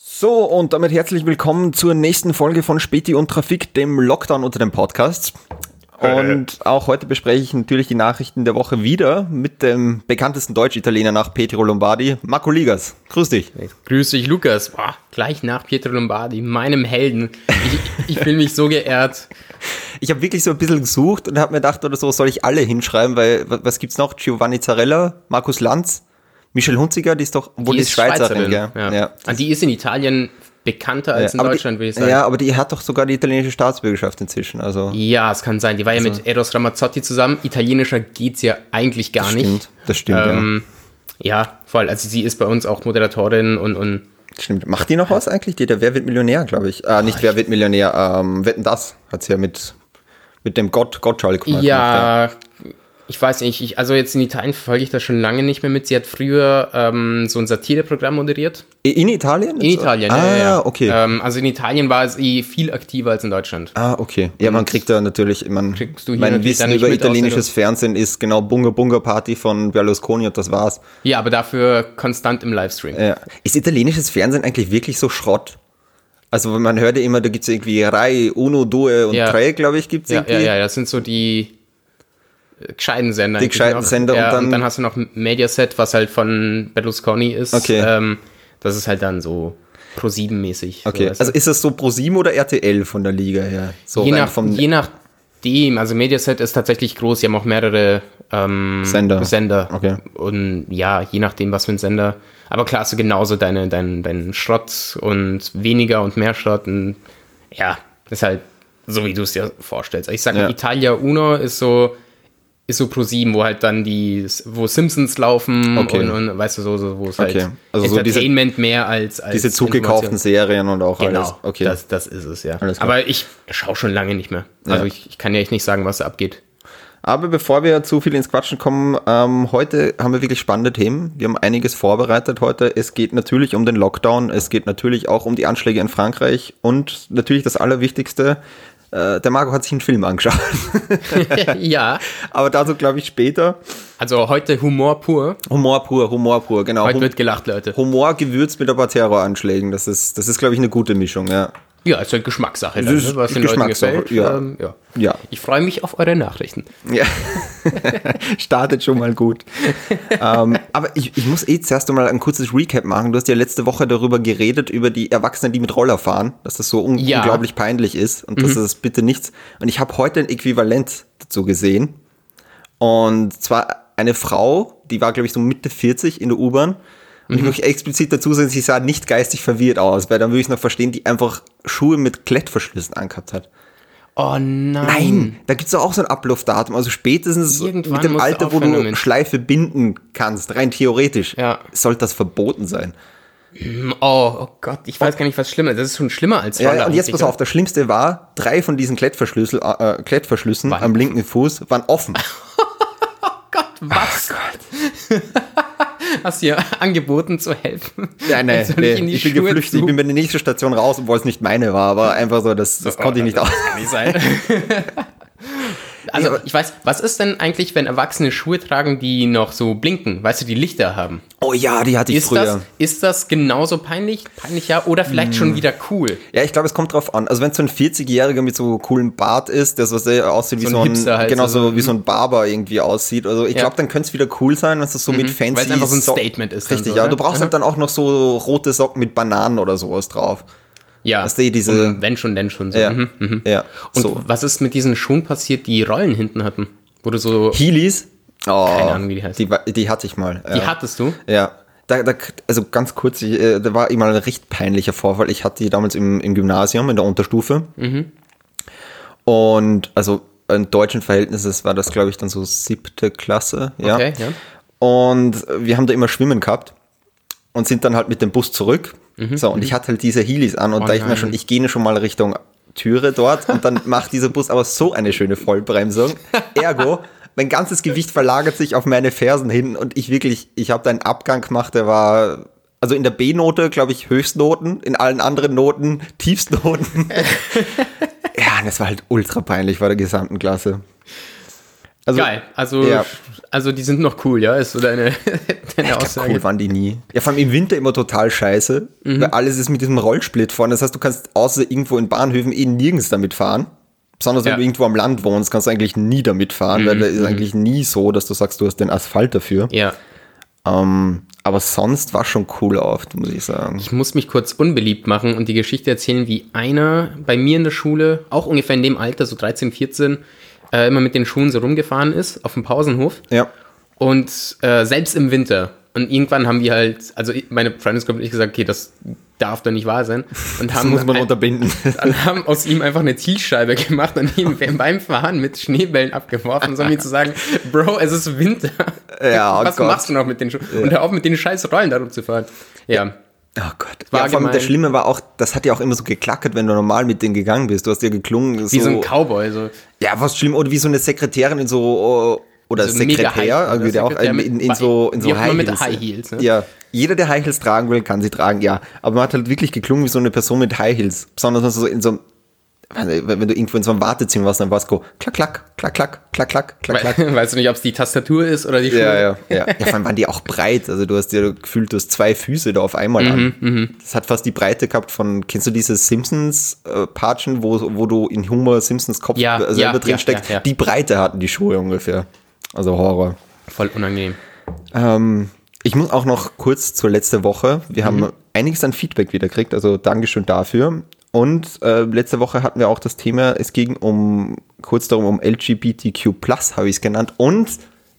So, und damit herzlich willkommen zur nächsten Folge von Späti und Trafik, dem Lockdown unter den Podcasts. Und auch heute bespreche ich natürlich die Nachrichten der Woche wieder mit dem bekanntesten Deutsch-Italiener nach Pietro Lombardi, Marco Ligas. Grüß dich. Grüß dich, Lukas. Boah, gleich nach Pietro Lombardi, meinem Helden. Ich, ich fühle mich so geehrt. Ich habe wirklich so ein bisschen gesucht und habe mir gedacht, oder so soll ich alle hinschreiben, weil was gibt's noch? Giovanni Zarella, Markus Lanz, Michelle Hunziger, die ist doch, obwohl die, ist Schweizerin, Schweizerin gell? Ja. ja. Ah, die ist in Italien bekannter als in Deutschland, die, würde ich sagen. Ja, aber die hat doch sogar die italienische Staatsbürgerschaft inzwischen. Also. Ja, es kann sein. Die war also. ja mit Eros Ramazzotti zusammen. Italienischer geht's ja eigentlich gar das nicht. Stimmt, das stimmt. Ähm, ja. ja, voll. Also sie ist bei uns auch Moderatorin und, und Stimmt. Macht die noch was eigentlich? Die, der Wer wird Millionär, glaube ich. Äh, nicht Wer wird Millionär, ähm, Wetten das hat sie ja mit, mit dem Gott, Gottschalk gemacht. Ja, gemacht, ja ich weiß nicht, ich, also jetzt in Italien verfolge ich das schon lange nicht mehr mit. Sie hat früher ähm, so ein Satireprogramm moderiert. In Italien? In Italien, ah, ja, ja. okay. Ähm, also in Italien war sie viel aktiver als in Deutschland. Ah, okay. Ja, man kriegt da natürlich, man, mein Wissen über italienisches Fernsehen ist genau Bunga Bunga Party von Berlusconi und das war's. Ja, aber dafür konstant im Livestream. Ja. Ist italienisches Fernsehen eigentlich wirklich so Schrott? Also man hört ja immer, da gibt es irgendwie Rai, Uno, Due und ja. Tre, glaube ich, gibt es ja, irgendwie. Ja, ja, das sind so die gescheiten Sender. Die gescheiten Sender ja, und, dann und dann hast du noch Mediaset, was halt von Berlusconi ist. Okay. Ähm, das ist halt dann so Pro 7 mäßig. Okay, so, also ist das so Pro 7 oder RTL von der Liga her? So je, nach, vom je nachdem, also Mediaset ist tatsächlich groß, die haben auch mehrere ähm, Sender. Sender. Okay. Und ja, je nachdem, was für ein Sender. Aber klar hast du genauso deine, deinen dein Schrott und weniger und mehr Schrott. Und ja, ist halt so, wie du es dir vorstellst. Ich sage, ja. Italia Uno ist so ist so Pro 7, wo halt dann die, wo Simpsons laufen okay. und, und, weißt du, so, so wo es okay. halt also Entertainment so diese, mehr als, als Diese zugekauften Serien und auch genau, alles. Okay. Das, das ist es, ja. Aber ich schaue schon lange nicht mehr. Also ja. ich, ich, kann ja echt nicht sagen, was da abgeht. Aber bevor wir zu viel ins Quatschen kommen, ähm, heute haben wir wirklich spannende Themen. Wir haben einiges vorbereitet heute. Es geht natürlich um den Lockdown, es geht natürlich auch um die Anschläge in Frankreich und natürlich das Allerwichtigste, äh, der Marco hat sich einen Film angeschaut. ja. Aber dazu glaube ich später. Also heute Humor pur. Humor pur, Humor pur, genau. Heute wird gelacht, Leute. Humor gewürzt mit ein paar Terroranschlägen. Das ist, das ist glaube ich, eine gute Mischung, ja. Ja, ist halt Geschmackssache, dann, ne? was den Leuten gefällt. Ja. Ähm, ja. ja. Ich freue mich auf eure Nachrichten. Ja. Startet schon mal gut. ähm, aber ich, ich muss eh zuerst mal ein kurzes Recap machen. Du hast ja letzte Woche darüber geredet, über die Erwachsenen, die mit Roller fahren, dass das so un ja. unglaublich peinlich ist und mhm. dass das bitte nichts. Und ich habe heute ein Äquivalent dazu gesehen. Und zwar eine Frau, die war, glaube ich, so Mitte 40 in der U-Bahn und mhm. ich möchte explizit dazu sagen, sie sah nicht geistig verwirrt aus, weil dann würde ich noch verstehen, die einfach Schuhe mit Klettverschlüssen angehabt hat. Oh nein. Nein, da gibt es auch so ein Ablaufdatum. Also spätestens Irgendwann mit dem Alter, wo du. Schleife binden kannst, rein theoretisch, ja. sollte das verboten sein. Oh, oh Gott, ich weiß gar nicht, was schlimmer ist. Das ist schon schlimmer als Ja, und jetzt pass auf, das Schlimmste war, drei von diesen Klettverschlüssel, äh, Klettverschlüssen am linken Fuß waren offen. oh Gott, was? Oh Gott. Hast du dir angeboten zu helfen? Ja, nein, nee, ich, ich bin Schuhe geflüchtet. Zu? Ich bin bei der nächsten Station raus, obwohl es nicht meine war, aber einfach so, das, das so, konnte ich nicht aus. Das kann nicht sein. Also, ich weiß, was ist denn eigentlich, wenn Erwachsene Schuhe tragen, die noch so blinken? Weißt du, die Lichter haben? Oh ja, die hatte ich ist früher. Das, ist das genauso peinlich? Peinlich ja, oder vielleicht hm. schon wieder cool? Ja, ich glaube, es kommt drauf an. Also, wenn so ein 40-Jähriger mit so coolen Bart ist, der so sehr aussieht wie so, ein, so ein halt genau so, wie so ein Barber irgendwie aussieht. Also, ich glaube, dann könnte es wieder cool sein, wenn es so mhm. mit fancy Weil es einfach so ein Statement ist. Richtig, so, ja. Du brauchst mhm. halt dann auch noch so rote Socken mit Bananen oder sowas drauf. Ja, dass die diese, wenn schon, denn schon. So. Ja, mhm, mhm. ja. Und so. was ist mit diesen Schuhen passiert, die Rollen hinten hatten? Du so. Heelys? Oh, keine Ahnung, wie die heißt. Die, die hatte ich mal. Die ja. hattest du? Ja. Da, da, also ganz kurz, ich, äh, da war immer ein recht peinlicher Vorfall. Ich hatte die damals im, im Gymnasium, in der Unterstufe. Mhm. Und also in deutschen Verhältnissen war das, glaube ich, dann so siebte Klasse. Ja. Okay, ja. Und wir haben da immer Schwimmen gehabt und sind dann halt mit dem Bus zurück. Mhm. So, und ich hatte halt diese Heelys an und oh, da ich mir schon, ich gehe schon mal Richtung Türe dort und dann macht dieser Bus aber so eine schöne Vollbremsung. Ergo, mein ganzes Gewicht verlagert sich auf meine Fersen hin und ich wirklich, ich habe da einen Abgang gemacht, der war, also in der B-Note, glaube ich, Höchstnoten, in allen anderen Noten Tiefstnoten. ja, und das war halt ultra peinlich bei der gesamten Klasse. Also, Geil, also, ja. also die sind noch cool, ja, ist so deine, deine glaub, Aussage. Cool waren die nie. Ja, vor allem im Winter immer total scheiße, mhm. weil alles ist mit diesem Rollsplit vorne. Das heißt, du kannst außer irgendwo in Bahnhöfen eh nirgends damit fahren. Besonders wenn ja. du irgendwo am Land wohnst, kannst du eigentlich nie damit fahren, mhm. weil da ist mhm. eigentlich nie so, dass du sagst, du hast den Asphalt dafür. Ja. Ähm, aber sonst war schon cool oft, muss ich sagen. Ich muss mich kurz unbeliebt machen und die Geschichte erzählen, wie einer bei mir in der Schule, auch ungefähr in dem Alter, so 13, 14, äh, immer mit den Schuhen so rumgefahren ist auf dem Pausenhof. Ja. Und äh, selbst im Winter. Und irgendwann haben wir halt, also meine Freundesgruppe und ich gesagt, okay, das darf doch nicht wahr sein. Und haben das muss man ein, unterbinden. Dann haben aus ihm einfach eine Zielscheibe gemacht und ihn beim Fahren mit Schneebällen abgeworfen, so wie zu sagen, Bro, es ist Winter. Ja, oh Was Gott. machst du noch mit den Schuhen? Ja. Und hör auf mit den scheiß Rollen darum zu fahren. Ja. Oh Gott. War ja, vor allem das Schlimme war auch, das hat ja auch immer so geklackert, wenn du normal mit denen gegangen bist. Du hast ja geklungen. Wie so, so ein Cowboy. So. Ja, was schlimm. Oder wie so eine Sekretärin in so, oh, oder also Sekretär, also der auch in, in, in so, in so High, Heels. High Heels ne? Ja, jeder, der High Heels tragen will, kann sie tragen, ja. Aber man hat halt wirklich geklungen wie so eine Person mit High Heels. Besonders so in so einem wenn du irgendwo in so einem Wartezimmer warst, dann war es go, klack, klack, klack, klack, klack, klack, klack, klack. Weißt du nicht, ob es die Tastatur ist oder die Schuhe? Ja, ja, ja. ja. Vor allem waren die auch breit. Also du hast ja gefühlt, du hast zwei Füße da auf einmal mhm, an. Mhm. Das hat fast die Breite gehabt von, kennst du diese Simpsons-Patschen, äh, wo, wo du in Homer Simpsons Kopf ja, selber ja, drin steckst? Die Breite hatten die Schuhe ungefähr. Also Horror. Voll unangenehm. Ähm, ich muss auch noch kurz zur letzten Woche. Wir mhm. haben einiges an Feedback wieder gekriegt, also Dankeschön dafür. Und äh, letzte Woche hatten wir auch das Thema, es ging um kurz darum um LGBTQ habe ich es genannt. Und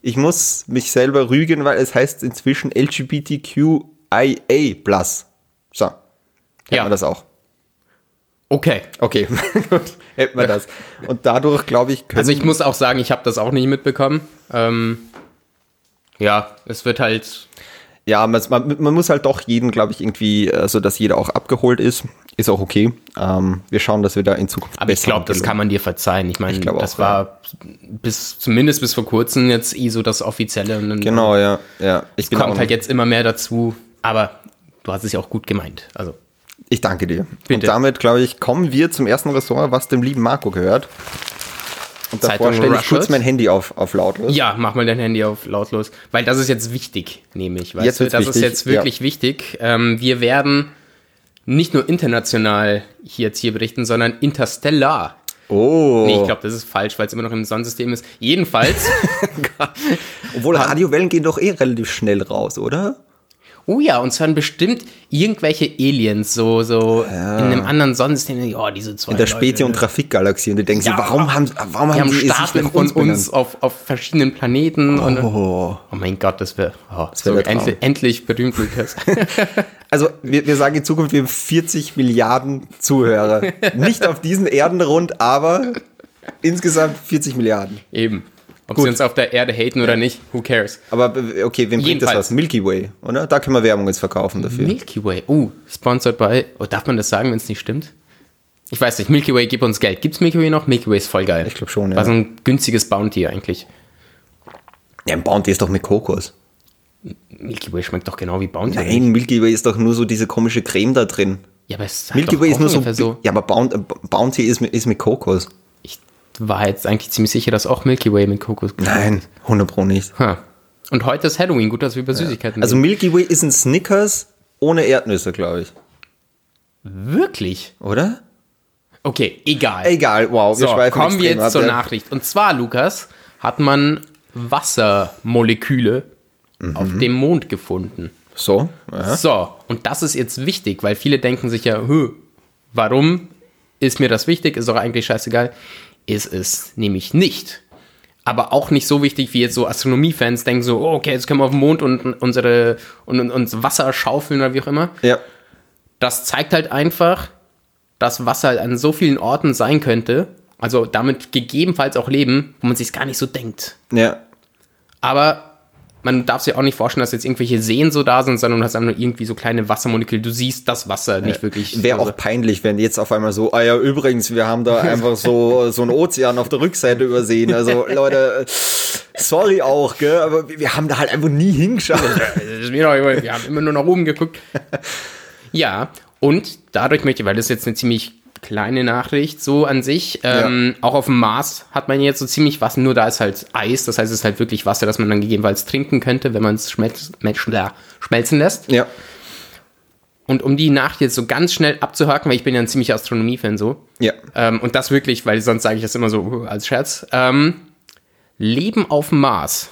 ich muss mich selber rügen, weil es heißt inzwischen LGBTQIA So. Hätten ja. wir das auch. Okay. Okay, gut. Hätten wir das. Und dadurch, glaube ich, können Also ich muss auch sagen, ich habe das auch nicht mitbekommen. Ähm, ja, es wird halt. Ja, man, man, muss halt doch jeden, glaube ich, irgendwie, so also dass jeder auch abgeholt ist. Ist auch okay. Ähm, wir schauen, dass wir da in Zukunft. Aber ich glaube, das kann man dir verzeihen. Ich meine, das auch, war ja. bis zumindest bis vor kurzem jetzt eh so das offizielle. Genau, ja, ja. Ich es kommt halt jetzt immer mehr dazu. Aber du hast es ja auch gut gemeint. Also ich danke dir. Bitte. Und damit, glaube ich, kommen wir zum ersten Ressort, was dem lieben Marco gehört. Und davor stelle ich kurz mein Handy auf, auf lautlos. Ja, mach mal dein Handy auf lautlos. Weil das ist jetzt wichtig, nehme ich. Weißt jetzt du, das wichtig. ist jetzt wirklich ja. wichtig. Ähm, wir werden nicht nur international hier jetzt hier berichten, sondern interstellar. Oh. Nee, ich glaube, das ist falsch, weil es immer noch im Sonnensystem ist. Jedenfalls. Obwohl Radiowellen gehen doch eh relativ schnell raus, oder? Oh ja, und zwar bestimmt irgendwelche Aliens, so, so ja. in einem anderen Sonnensystem. Oh, diese zwei in der Späti- und Trafikgalaxie. Und die denken ja, so, warum haben, warum die haben, die Staaten von uns auf, auf verschiedenen Planeten. Oh, und, oh mein Gott, das wäre oh, das wär so endlich, endlich berühmt, Lukas. also, wir, wir sagen in Zukunft, wir haben 40 Milliarden Zuhörer. Nicht auf diesen Erdenrund, aber insgesamt 40 Milliarden. Eben. Ob Gut. sie uns auf der Erde haten oder nicht, who cares? Aber okay, wem bringt das was? Milky Way, oder? Da können wir Werbung jetzt verkaufen dafür. Milky Way, oh, sponsored by, oh, darf man das sagen, wenn es nicht stimmt? Ich weiß nicht, Milky Way, gib uns Geld. Gibt's Milky Way noch? Milky Way ist voll geil. Ich glaube schon, ja. War so ein günstiges Bounty eigentlich. Ja, ein Bounty ist doch mit Kokos. Milky Way schmeckt doch genau wie Bounty. Nein, Milky Way ist doch nur so diese komische Creme da drin. Ja, aber es Milky Way ist nur so, so, Ja, aber Bounty ist mit, ist mit Kokos war jetzt eigentlich ziemlich sicher, dass auch Milky Way mit Kokos Nein, 100 Pro nicht. Ha. Und heute ist Halloween, gut, dass wir über Süßigkeiten ja. Also Milky Way ist ein Snickers ohne Erdnüsse, glaube ich. Wirklich? Oder? Okay, egal. Egal, wow. Wir so, kommen wir jetzt zur Nachricht. Und zwar, Lukas, hat man Wassermoleküle mhm. auf dem Mond gefunden. So. Ja. So, und das ist jetzt wichtig, weil viele denken sich ja, warum ist mir das wichtig? Ist doch eigentlich scheißegal ist es nämlich nicht. Aber auch nicht so wichtig, wie jetzt so Astronomiefans denken so, oh, okay, jetzt können wir auf den Mond und unsere und uns Wasser schaufeln oder wie auch immer. Ja. Das zeigt halt einfach, dass Wasser halt an so vielen Orten sein könnte, also damit gegebenenfalls auch leben, wo man sich gar nicht so denkt. Ja. Aber man darf sich auch nicht vorstellen, dass jetzt irgendwelche Seen so da sind, sondern du hast einfach nur irgendwie so kleine Wassermoleküle. Du siehst das Wasser nicht wirklich. Wäre also. auch peinlich, wenn jetzt auf einmal so, ah ja, übrigens, wir haben da einfach so, so einen Ozean auf der Rückseite übersehen. Also, Leute, sorry auch, gell, aber wir haben da halt einfach nie hingeschaut. wir haben immer nur nach oben geguckt. Ja, und dadurch möchte ich, weil das jetzt eine ziemlich kleine Nachricht, so an sich. Ähm, ja. Auch auf dem Mars hat man jetzt so ziemlich Wasser, nur da ist halt Eis, das heißt, es ist halt wirklich Wasser, das man dann gegebenenfalls trinken könnte, wenn man es schmelz, schmelzen lässt. Ja. Und um die Nacht jetzt so ganz schnell abzuhaken, weil ich bin ja ein ziemlicher Astronomie-Fan so. Ja. Ähm, und das wirklich, weil sonst sage ich das immer so uh, als Scherz. Ähm, Leben auf dem Mars,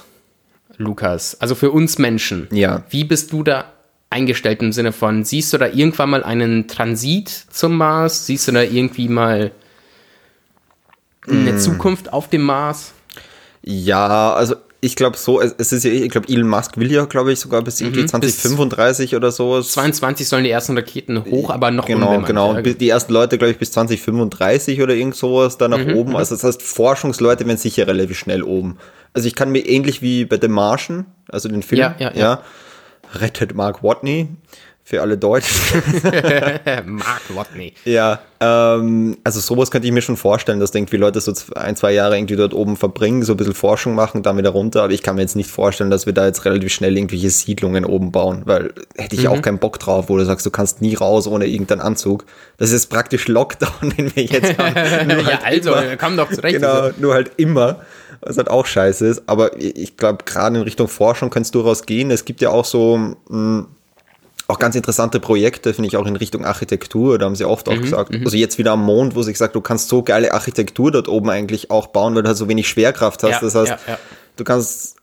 Lukas, also für uns Menschen. Ja. Wie bist du da eingestellt im Sinne von, siehst du da irgendwann mal einen Transit zum Mars? Siehst du da irgendwie mal eine mm. Zukunft auf dem Mars? Ja, also ich glaube so, es ist ja, ich glaube, Elon Musk will ja, glaube ich, sogar bis mhm, 2035 oder so. 22 sollen die ersten Raketen hoch, aber noch Genau, genau. Und die ersten Leute, glaube ich, bis 2035 oder irgend sowas da nach mhm, oben. Mhm. Also das heißt, Forschungsleute werden sicher relativ schnell oben. Also ich kann mir ähnlich wie bei The Martian, also den Film, ja, ja, ja. ja rettet Mark Watney für alle Deutschen. Mark Watney. Ja, ähm, also sowas könnte ich mir schon vorstellen, dass irgendwie Leute so ein, zwei Jahre irgendwie dort oben verbringen, so ein bisschen Forschung machen, dann wieder runter. Aber ich kann mir jetzt nicht vorstellen, dass wir da jetzt relativ schnell irgendwelche Siedlungen oben bauen, weil hätte ich mhm. auch keinen Bock drauf, wo du sagst, du kannst nie raus ohne irgendeinen Anzug. Das ist praktisch Lockdown, den wir jetzt haben. ja, halt also, immer, komm doch zurecht. Genau, also. nur halt immer was halt auch scheiße ist. Aber ich glaube, gerade in Richtung Forschung könnte es durchaus gehen. Es gibt ja auch so mh, hm, auch ganz interessante Projekte, finde ich, auch in Richtung Architektur. Da haben sie oft auch mhm, gesagt, mhm. also jetzt wieder am Mond, wo sie gesagt, du kannst so geile Architektur dort oben eigentlich auch bauen, weil du halt so wenig Schwerkraft hast. Ja, das heißt, ja, ja. du kannst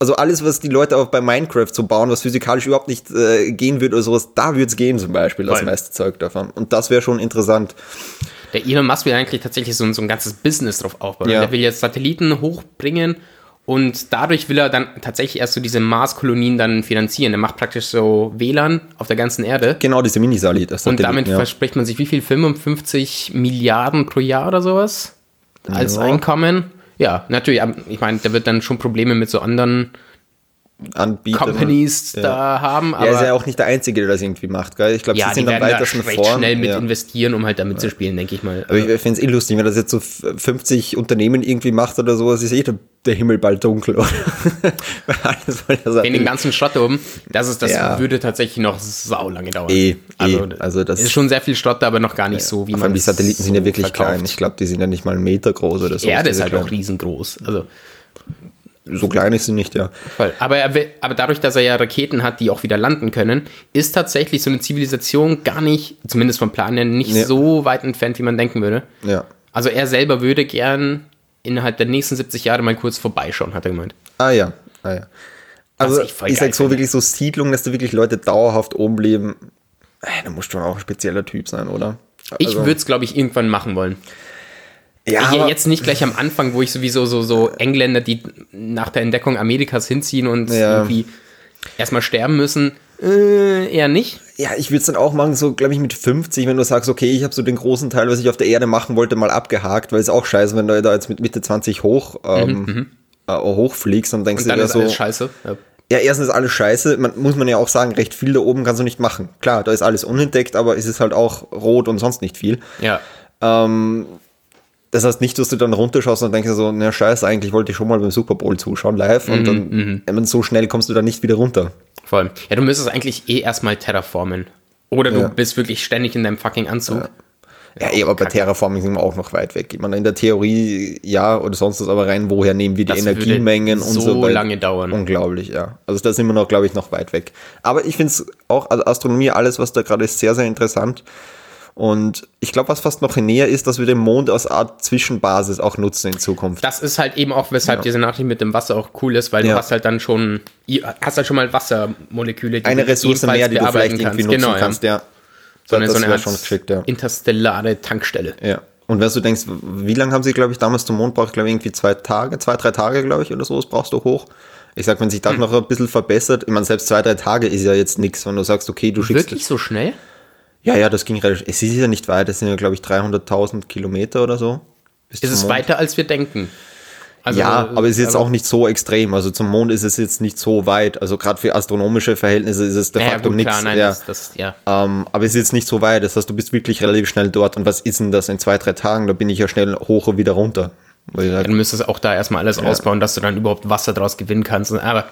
also alles, was die Leute auch bei Minecraft so bauen, was physikalisch überhaupt nicht äh, gehen wird oder sowas, da würde es gehen zum Beispiel, das meiste Zeug davon. Und das wäre schon interessant. Der Elon Musk will eigentlich tatsächlich so, so ein ganzes Business drauf aufbauen. Ja. Der will jetzt Satelliten hochbringen und dadurch will er dann tatsächlich erst so diese Mars-Kolonien dann finanzieren. Er macht praktisch so WLAN auf der ganzen Erde. Genau, diese Minisatellit. Und damit ja. verspricht man sich wie viel? 55 Milliarden pro Jahr oder sowas als ja. Einkommen. Ja, natürlich. Ich meine, der wird dann schon Probleme mit so anderen Anbieter. Companies ja. da haben. Aber ja, ist ja auch nicht der Einzige, der das irgendwie macht, gell? Ich glaube, ja, sie sind am weitesten vor. schnell mit ja. investieren, um halt damit ja. zu spielen, denke ich mal. Aber ich finde es eh lustig, wenn das jetzt so 50 Unternehmen irgendwie macht oder sowas, ist eh der, der Himmel bald dunkel. In den ganzen Schrott oben, das, ist, das würde tatsächlich noch sau lange dauern. Eh, also, eh. also das ist schon sehr viel Schrott, aber noch gar nicht so, wie man Die Satelliten sind ja wirklich verkauft. klein. Ich glaube, die sind ja nicht mal einen Meter groß oder so. Die Erde ist halt auch riesengroß. Also so klein ist sie nicht, ja. Voll. Aber, er aber dadurch, dass er ja Raketen hat, die auch wieder landen können, ist tatsächlich so eine Zivilisation gar nicht, zumindest vom Plan her, nicht ja. so weit entfernt, wie man denken würde. Ja. Also er selber würde gern innerhalb der nächsten 70 Jahre mal kurz vorbeischauen, hat er gemeint. Ah ja, ah ja. Also ich, ich sag so wirklich so Siedlungen, dass da wirklich Leute dauerhaft oben leben, äh, da musst du auch ein spezieller Typ sein, oder? Also, ich würde es, glaube ich, irgendwann machen wollen. Ja, jetzt nicht gleich am Anfang, wo ich sowieso so, so Engländer, die nach der Entdeckung Amerikas hinziehen und ja. irgendwie erstmal sterben müssen, äh, eher nicht. Ja, ich würde es dann auch machen, so glaube ich mit 50, wenn du sagst, okay, ich habe so den großen Teil, was ich auf der Erde machen wollte, mal abgehakt, weil es auch scheiße, wenn du da jetzt mit Mitte 20 hoch ähm, mhm, mhm, äh, hochfliegst und denkst und dann dir ist so, alles scheiße. Ja. Ja, erstens ist alles scheiße. Man, muss man ja auch sagen, recht viel da oben kannst du nicht machen. Klar, da ist alles unentdeckt, aber es ist halt auch rot und sonst nicht viel. Ja. Ähm, das heißt nicht, dass du dann runterschaust und denkst so, na scheiße, eigentlich wollte ich schon mal beim Super Bowl zuschauen live und mhm, dann, mhm. so schnell kommst du dann nicht wieder runter. Vor allem. Ja, du müsstest eigentlich eh erstmal terraformen. Oder du ja. bist wirklich ständig in deinem fucking Anzug. Ja, ja aber bei Terraforming sind wir auch noch weit weg. Ich meine, in der Theorie ja oder sonst was, aber rein, woher nehmen wir die das Energiemengen und so, so lange dauern. Unglaublich, ja. Also da sind wir noch, glaube ich, noch weit weg. Aber ich finde es auch, also Astronomie, alles, was da gerade ist, sehr, sehr interessant. Und ich glaube, was fast noch näher ist, dass wir den Mond als Art Zwischenbasis auch nutzen in Zukunft. Das ist halt eben auch, weshalb ja. diese Nachricht mit dem Wasser auch cool ist, weil ja. du hast halt dann schon, hast halt schon mal Wassermoleküle, die Eine Ressource mehr, die du vielleicht kannst. irgendwie nutzen genau, kannst, ja. So eine, so eine geschickt, ja. interstellare Tankstelle. Ja. Und wenn du denkst, wie lange haben sie, glaube ich, damals zum Mond braucht, glaube ich, irgendwie zwei Tage, zwei, drei Tage, glaube ich, oder so, das brauchst du hoch. Ich sag, wenn sich das hm. noch ein bisschen verbessert, ich meine, selbst zwei, drei Tage ist ja jetzt nichts, wenn du sagst, okay, du schickst. Wirklich so schnell? Ja, ja, das ging relativ. Es ist ja nicht weit, es sind ja, glaube ich, 300.000 Kilometer oder so. Ist es Mond. weiter, als wir denken? Also, ja, aber es ist jetzt auch nicht so extrem. Also zum Mond ist es jetzt nicht so weit. Also gerade für astronomische Verhältnisse ist es de facto ja, nichts. Ja, das, das, ja. Ähm, aber es ist jetzt nicht so weit. Das heißt, du bist wirklich relativ schnell dort. Und was ist denn das in zwei, drei Tagen? Da bin ich ja schnell hoch und wieder runter. Weil ja, du müsstest auch da erstmal alles ja. ausbauen, dass du dann überhaupt Wasser draus gewinnen kannst. Aber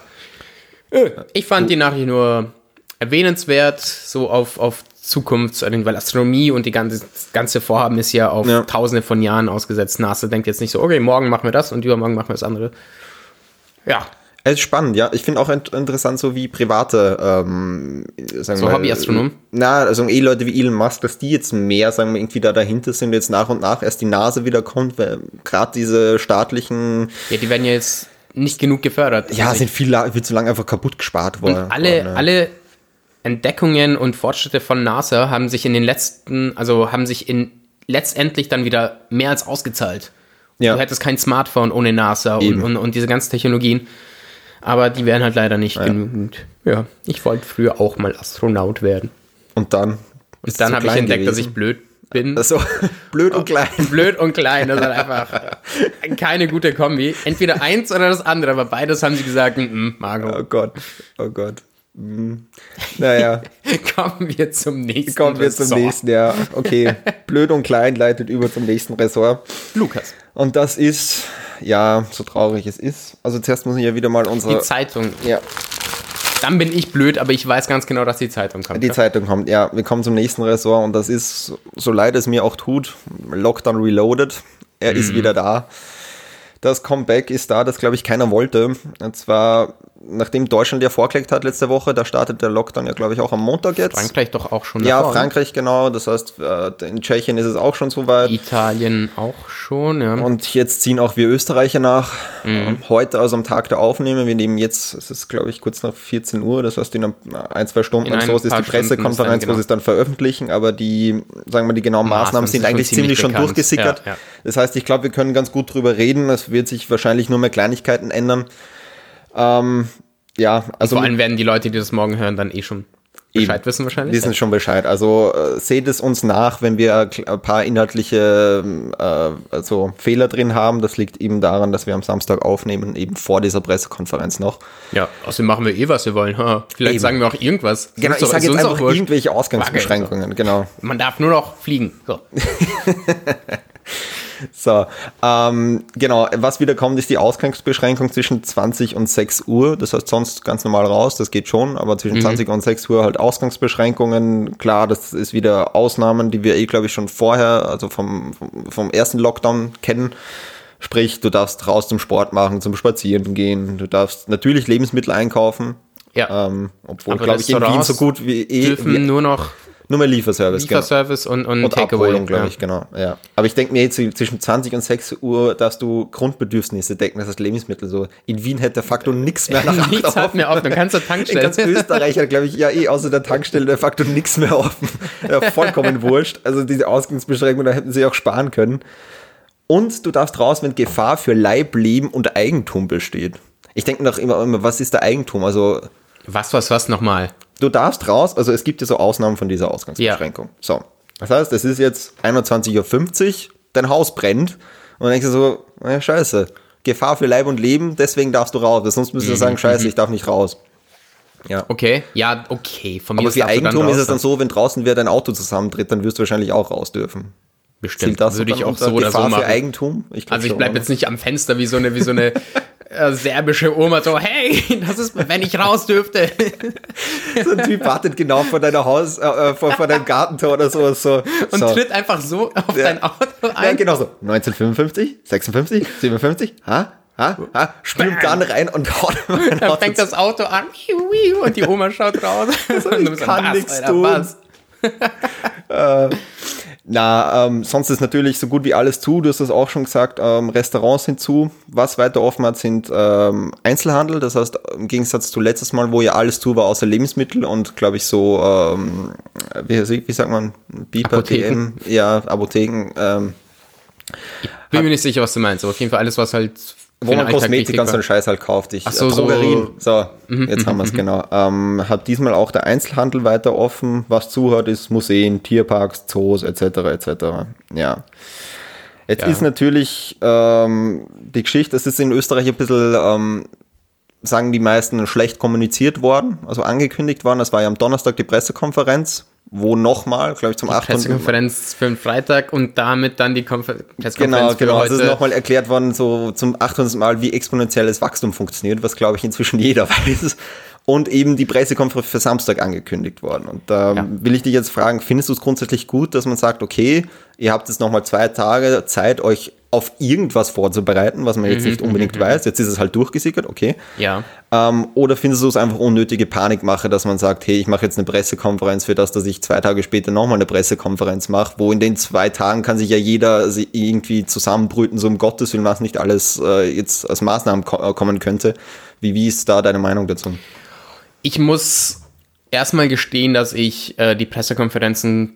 äh, ich fand die Nachricht nur erwähnenswert, so auf, auf Zukunftsorientierung, weil Astronomie und die ganze, das ganze Vorhaben ist ja auf ja. tausende von Jahren ausgesetzt. NASA denkt jetzt nicht so, okay, morgen machen wir das und übermorgen machen wir das andere. Ja. Es ist spannend, ja. Ich finde auch interessant, so wie private, ähm, sagen so Hobbyastronomen. Na, also eh Leute wie Elon Musk, dass die jetzt mehr, sagen wir, irgendwie da dahinter sind, jetzt nach und nach erst die Nase wieder kommt, weil gerade diese staatlichen. Ja, die werden ja jetzt nicht genug gefördert. Ja, sind viel, viel zu lange einfach kaputt gespart worden. Und alle, worden, alle Entdeckungen und Fortschritte von NASA haben sich in den letzten, also haben sich in letztendlich dann wieder mehr als ausgezahlt. Ja. Du hättest kein Smartphone ohne NASA und, und, und, diese ganzen Technologien. Aber die wären halt leider nicht ja. genügend. Ja, ich wollte früher auch mal Astronaut werden. Und dann? Und dann habe ich entdeckt, gewesen. dass ich blöd bin. Also, blöd und klein. Blöd und klein, das ist halt einfach keine gute Kombi. Entweder eins oder das andere, aber beides haben sie gesagt, mm, mm Margot. Oh Gott, oh Gott. Hm. Naja. Kommen wir zum nächsten Kommen wir zum nächsten, ja. Okay. Blöd und klein leitet über zum nächsten Ressort. Lukas. Und das ist, ja, so traurig es ist. Also zuerst muss ich ja wieder mal unsere. Die Zeitung. Ja. Dann bin ich blöd, aber ich weiß ganz genau, dass die Zeitung kommt. Die ja? Zeitung kommt, ja. Wir kommen zum nächsten Ressort und das ist, so leid es mir auch tut, Lockdown Reloaded. Er mhm. ist wieder da. Das Comeback ist da, das glaube ich keiner wollte. Und zwar nachdem Deutschland ja vorgelegt hat letzte Woche, da startet der Lockdown ja, glaube ich, auch am Montag jetzt. Frankreich doch auch schon. Ja, davor, Frankreich, genau. Das heißt, äh, in Tschechien ist es auch schon soweit. Italien auch schon, ja. Und jetzt ziehen auch wir Österreicher nach. Mhm. Ähm, heute, also am Tag der Aufnahme, wir nehmen jetzt, es ist, glaube ich, kurz nach 14 Uhr, das heißt, in ein, zwei Stunden und so ist die Pressekonferenz, genau. wo sie es dann veröffentlichen, aber die, sagen wir, die genauen Maßnahmen, Maßnahmen sind eigentlich ziemlich, schon durchgesickert. Ja, ja. Das heißt, ich glaube, wir können ganz gut drüber reden. Es wird sich wahrscheinlich nur mehr Kleinigkeiten ändern. Ähm, ja, also. Vor allem werden die Leute, die das morgen hören, dann eh schon Bescheid wissen wahrscheinlich. Wissen schon Bescheid. Also äh, seht es uns nach, wenn wir ein paar inhaltliche äh, also Fehler drin haben. Das liegt eben daran, dass wir am Samstag aufnehmen, eben vor dieser Pressekonferenz noch. Ja, außerdem machen wir eh, was wir wollen. Ha. Vielleicht eben. sagen wir auch irgendwas. Genau, ich sage jetzt einfach irgendwelche Ausgangsbeschränkungen. Genau. Man darf nur noch fliegen. So. So, ähm, genau, was wieder kommt, ist die Ausgangsbeschränkung zwischen 20 und 6 Uhr. Das heißt sonst ganz normal raus, das geht schon, aber zwischen mhm. 20 und 6 Uhr halt Ausgangsbeschränkungen. Klar, das ist wieder Ausnahmen, die wir eh, glaube ich, schon vorher, also vom, vom, vom ersten Lockdown kennen. Sprich, du darfst raus zum Sport machen, zum Spazieren gehen, du darfst natürlich Lebensmittel einkaufen. Ja. Ähm, obwohl, glaube ich, in Wien so gut wie eh. Dürfen nur noch nur mehr Lieferservice. Genau. Lieferservice genau. und, und, und Takeaway. glaube ja. ich, genau. Ja. Aber ich denke mir jetzt zwischen 20 und 6 Uhr, dass du Grundbedürfnisse decken, das heißt Lebensmittel so. In Wien hätte de facto nichts mehr nach Nichts hat mehr offen, du kannst zur Tankstelle. In ganz Österreich hat, glaube ich, ja eh außer der Tankstelle de facto nichts mehr offen. Ja, vollkommen wurscht. Also diese Ausgangsbeschränkungen, da hätten sie auch sparen können. Und du darfst raus, wenn Gefahr für Leib, Leben und Eigentum besteht. Ich denke noch immer, immer, was ist der Eigentum? Also. Was, was, was nochmal? Du darfst raus, also es gibt ja so Ausnahmen von dieser Ausgangsbeschränkung. Ja. So. Das heißt, es ist jetzt 21.50 Uhr, dein Haus brennt und dann denkst du so, naja, scheiße, Gefahr für Leib und Leben, deswegen darfst du raus. Sonst müsstest du mhm. sagen, scheiße, mhm. ich darf nicht raus. Ja. Okay, ja, okay. Von mir Aber für Eigentum ist es dann so, wenn draußen wer dein Auto zusammentritt, dann wirst du wahrscheinlich auch raus dürfen. Bestimmt. Das würde ich auch so oder so machen. Für Eigentum? Ich also ich bleibe jetzt nicht am Fenster wie so eine, wie so eine äh, serbische Oma so, hey, das ist, wenn ich raus dürfte. so ein Typ wartet genau vor deiner Haus, äh, äh vor, vor deinem Gartentor oder so. so und so. tritt einfach so auf ja. dein Auto ein. Ja, genau so. 1955, 56, 57, ha? Ha, ha, spült dann rein und haut Dann fängt das Auto an und die Oma schaut raus. So, ich kann nichts tun. äh, na, ähm, sonst ist natürlich so gut wie alles zu. Du hast das auch schon gesagt. Ähm, Restaurants sind zu. Was weiter offen hat, sind ähm, Einzelhandel. Das heißt, im Gegensatz zu letztes Mal, wo ja alles zu war, außer Lebensmittel und glaube ich so, ähm, wie, wie sagt man, Beeper, PM, ja, Apotheken. Ähm, ich bin mir nicht sicher, was du meinst, aber auf jeden Fall alles, was halt wo man Kosmetik und so einen Scheiß halt kauft. Ich, Ach so, Drogerien. So, mhm, jetzt haben wir es mhm, genau. Ähm, hat diesmal auch der Einzelhandel weiter offen. Was zuhört, ist Museen, Tierparks, Zoos etc. etc. Ja. Jetzt ja. ist natürlich ähm, die Geschichte, das ist in Österreich ein bisschen, ähm, sagen die meisten, schlecht kommuniziert worden, also angekündigt worden. Das war ja am Donnerstag die Pressekonferenz wo nochmal, glaube ich, zum 8. Pressekonferenz für den Freitag und damit dann die Konfer Pressekonferenz Genau, genau. Heute. Es ist nochmal erklärt worden, so zum 800. Mal, wie exponentielles Wachstum funktioniert, was, glaube ich, inzwischen jeder weiß. und eben die Pressekonferenz für Samstag angekündigt worden. Und da ja. will ich dich jetzt fragen, findest du es grundsätzlich gut, dass man sagt, okay, ihr habt jetzt nochmal zwei Tage Zeit, euch auf irgendwas vorzubereiten, was man jetzt mhm, nicht unbedingt mhm, weiß. Jetzt ist es halt durchgesickert, okay. Ja. Ähm, oder findest du es einfach unnötige Panikmache, dass man sagt, hey, ich mache jetzt eine Pressekonferenz für das, dass ich zwei Tage später nochmal eine Pressekonferenz mache, wo in den zwei Tagen kann sich ja jeder irgendwie zusammenbrüten, so um Gottes Willen, was nicht alles äh, jetzt als Maßnahmen ko äh, kommen könnte. Wie, wie ist da deine Meinung dazu? Ich muss erstmal gestehen, dass ich äh, die Pressekonferenzen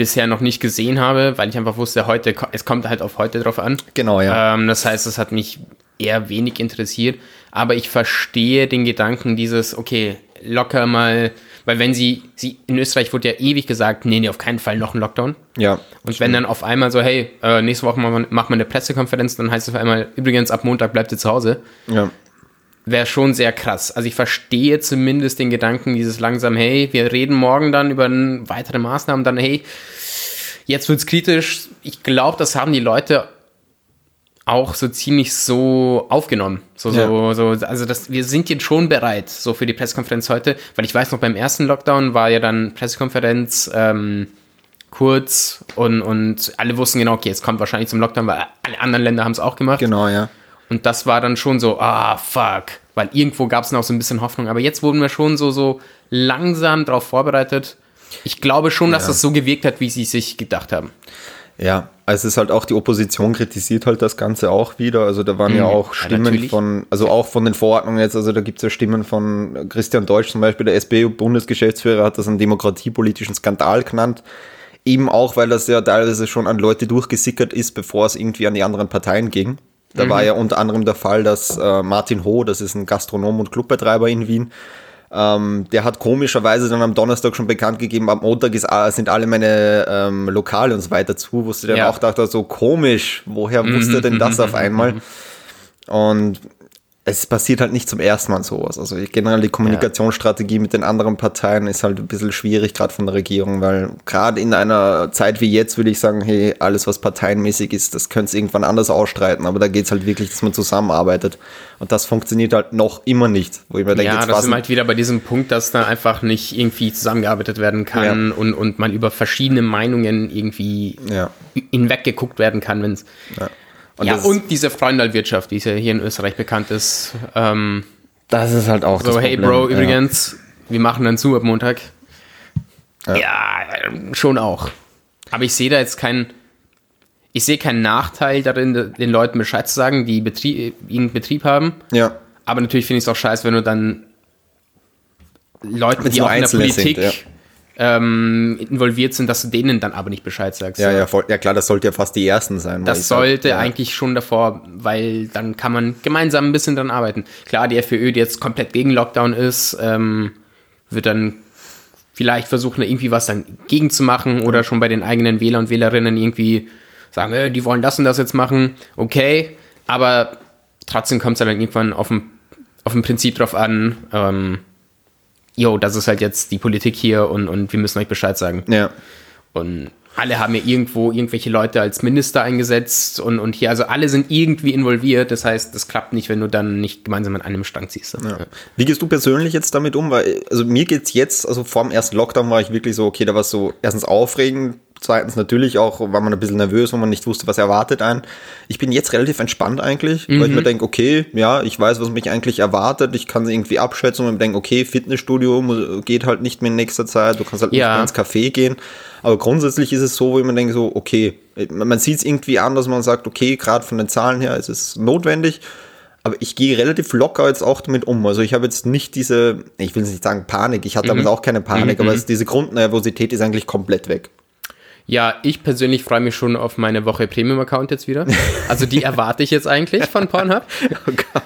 bisher noch nicht gesehen habe, weil ich einfach wusste, heute, es kommt halt auf heute drauf an. Genau, ja. Ähm, das heißt, es hat mich eher wenig interessiert, aber ich verstehe den Gedanken dieses, okay, locker mal, weil wenn sie, sie, in Österreich wurde ja ewig gesagt, nee, nee, auf keinen Fall noch ein Lockdown. Ja. Und wenn dann auf einmal so, hey, äh, nächste Woche machen wir, machen wir eine Pressekonferenz, dann heißt es auf einmal, übrigens, ab Montag bleibt ihr zu Hause. Ja wäre schon sehr krass. Also ich verstehe zumindest den Gedanken dieses langsam, hey, wir reden morgen dann über weitere Maßnahmen, dann hey, jetzt wird's kritisch. Ich glaube, das haben die Leute auch so ziemlich so aufgenommen. So, ja. so, so, also das, wir sind jetzt schon bereit, so für die Pressekonferenz heute, weil ich weiß noch, beim ersten Lockdown war ja dann Pressekonferenz ähm, kurz und, und alle wussten genau, okay, es kommt wahrscheinlich zum Lockdown, weil alle anderen Länder haben es auch gemacht. Genau, ja. Und das war dann schon so, ah, fuck. Weil irgendwo gab es noch so ein bisschen Hoffnung. Aber jetzt wurden wir schon so, so langsam darauf vorbereitet. Ich glaube schon, dass ja. das so gewirkt hat, wie sie sich gedacht haben. Ja, also es ist halt auch die Opposition kritisiert halt das Ganze auch wieder. Also da waren mhm. ja auch Stimmen ja, von, also auch von den Verordnungen jetzt, also da gibt es ja Stimmen von Christian Deutsch zum Beispiel, der SPÖ-Bundesgeschäftsführer hat das einen demokratiepolitischen Skandal genannt. Eben auch, weil das ja teilweise schon an Leute durchgesickert ist, bevor es irgendwie an die anderen Parteien ging. Da mhm. war ja unter anderem der Fall, dass äh, Martin Ho, das ist ein Gastronom und Clubbetreiber in Wien, ähm, der hat komischerweise dann am Donnerstag schon bekannt gegeben, am Montag ist, äh, sind alle meine ähm, Lokale und so weiter zu, wo du dann ja. auch dachte, so komisch, woher wusste mhm. denn das auf einmal? Und es passiert halt nicht zum ersten Mal sowas. Also generell die Kommunikationsstrategie ja. mit den anderen Parteien ist halt ein bisschen schwierig, gerade von der Regierung, weil gerade in einer Zeit wie jetzt würde ich sagen, hey, alles, was parteienmäßig ist, das könnte es irgendwann anders ausstreiten. Aber da geht es halt wirklich, dass man zusammenarbeitet. Und das funktioniert halt noch immer nicht. Wo ich mir denke, ja, das ist halt wieder bei diesem Punkt, dass da einfach nicht irgendwie zusammengearbeitet werden kann ja. und, und man über verschiedene Meinungen irgendwie ja. hinweggeguckt werden kann, wenn es. Ja. Und ja, und diese Freundalwirtschaft, die ja hier in Österreich bekannt ist. Ähm, das ist halt auch so. hey, Bro, übrigens, ja. wir machen dann zu ab Montag. Ja. ja, schon auch. Aber ich sehe da jetzt keinen. Ich sehe keinen Nachteil darin, den Leuten Bescheid zu sagen, die Betrieb, ihn Betrieb haben. Ja. Aber natürlich finde ich es auch scheiße, wenn du dann Leuten, die auch in der Politik sind, ähm, involviert sind, dass du denen dann aber nicht Bescheid sagst. Ja, ja, voll, ja klar, das sollte ja fast die ersten sein. Das sollte sag, ja. eigentlich schon davor, weil dann kann man gemeinsam ein bisschen dran arbeiten. Klar, die FPÖ, die jetzt komplett gegen Lockdown ist, ähm, wird dann vielleicht versuchen, irgendwie was dann gegen zu machen oder schon bei den eigenen Wähler und Wählerinnen irgendwie sagen, äh, die wollen das und das jetzt machen. Okay, aber trotzdem kommt es dann irgendwann auf ein, auf ein Prinzip drauf an. Ähm, yo, das ist halt jetzt die Politik hier und, und wir müssen euch Bescheid sagen. Ja. Und alle haben ja irgendwo irgendwelche Leute als Minister eingesetzt und, und hier, also alle sind irgendwie involviert. Das heißt, das klappt nicht, wenn du dann nicht gemeinsam an einem Strang ziehst. Ja. Wie gehst du persönlich jetzt damit um? Weil, also mir geht's jetzt, also vor dem ersten Lockdown war ich wirklich so, okay, da war es so erstens aufregend, Zweitens natürlich auch, war man ein bisschen nervös, weil man nicht wusste, was erwartet einen. Ich bin jetzt relativ entspannt eigentlich, mhm. weil ich mir mhm. denke, okay, ja, ich weiß, was mich eigentlich erwartet. Ich kann irgendwie abschätzen und mir denke, okay, Fitnessstudio geht halt nicht mehr in nächster Zeit. Du kannst halt ja. nicht mehr ins Café gehen. Aber grundsätzlich ist es so, wo ich mir denke, so, okay, man sieht es irgendwie an, dass man sagt, okay, gerade von den Zahlen her ist es notwendig. Aber ich gehe relativ locker jetzt auch damit um. Also ich habe jetzt nicht diese, ich will nicht sagen Panik, ich hatte mhm. damit auch keine Panik, mhm. aber es, diese Grundnervosität ist eigentlich komplett weg. Ja, ich persönlich freue mich schon auf meine Woche Premium-Account jetzt wieder. Also die erwarte ich jetzt eigentlich von Pornhub. Oh Gott.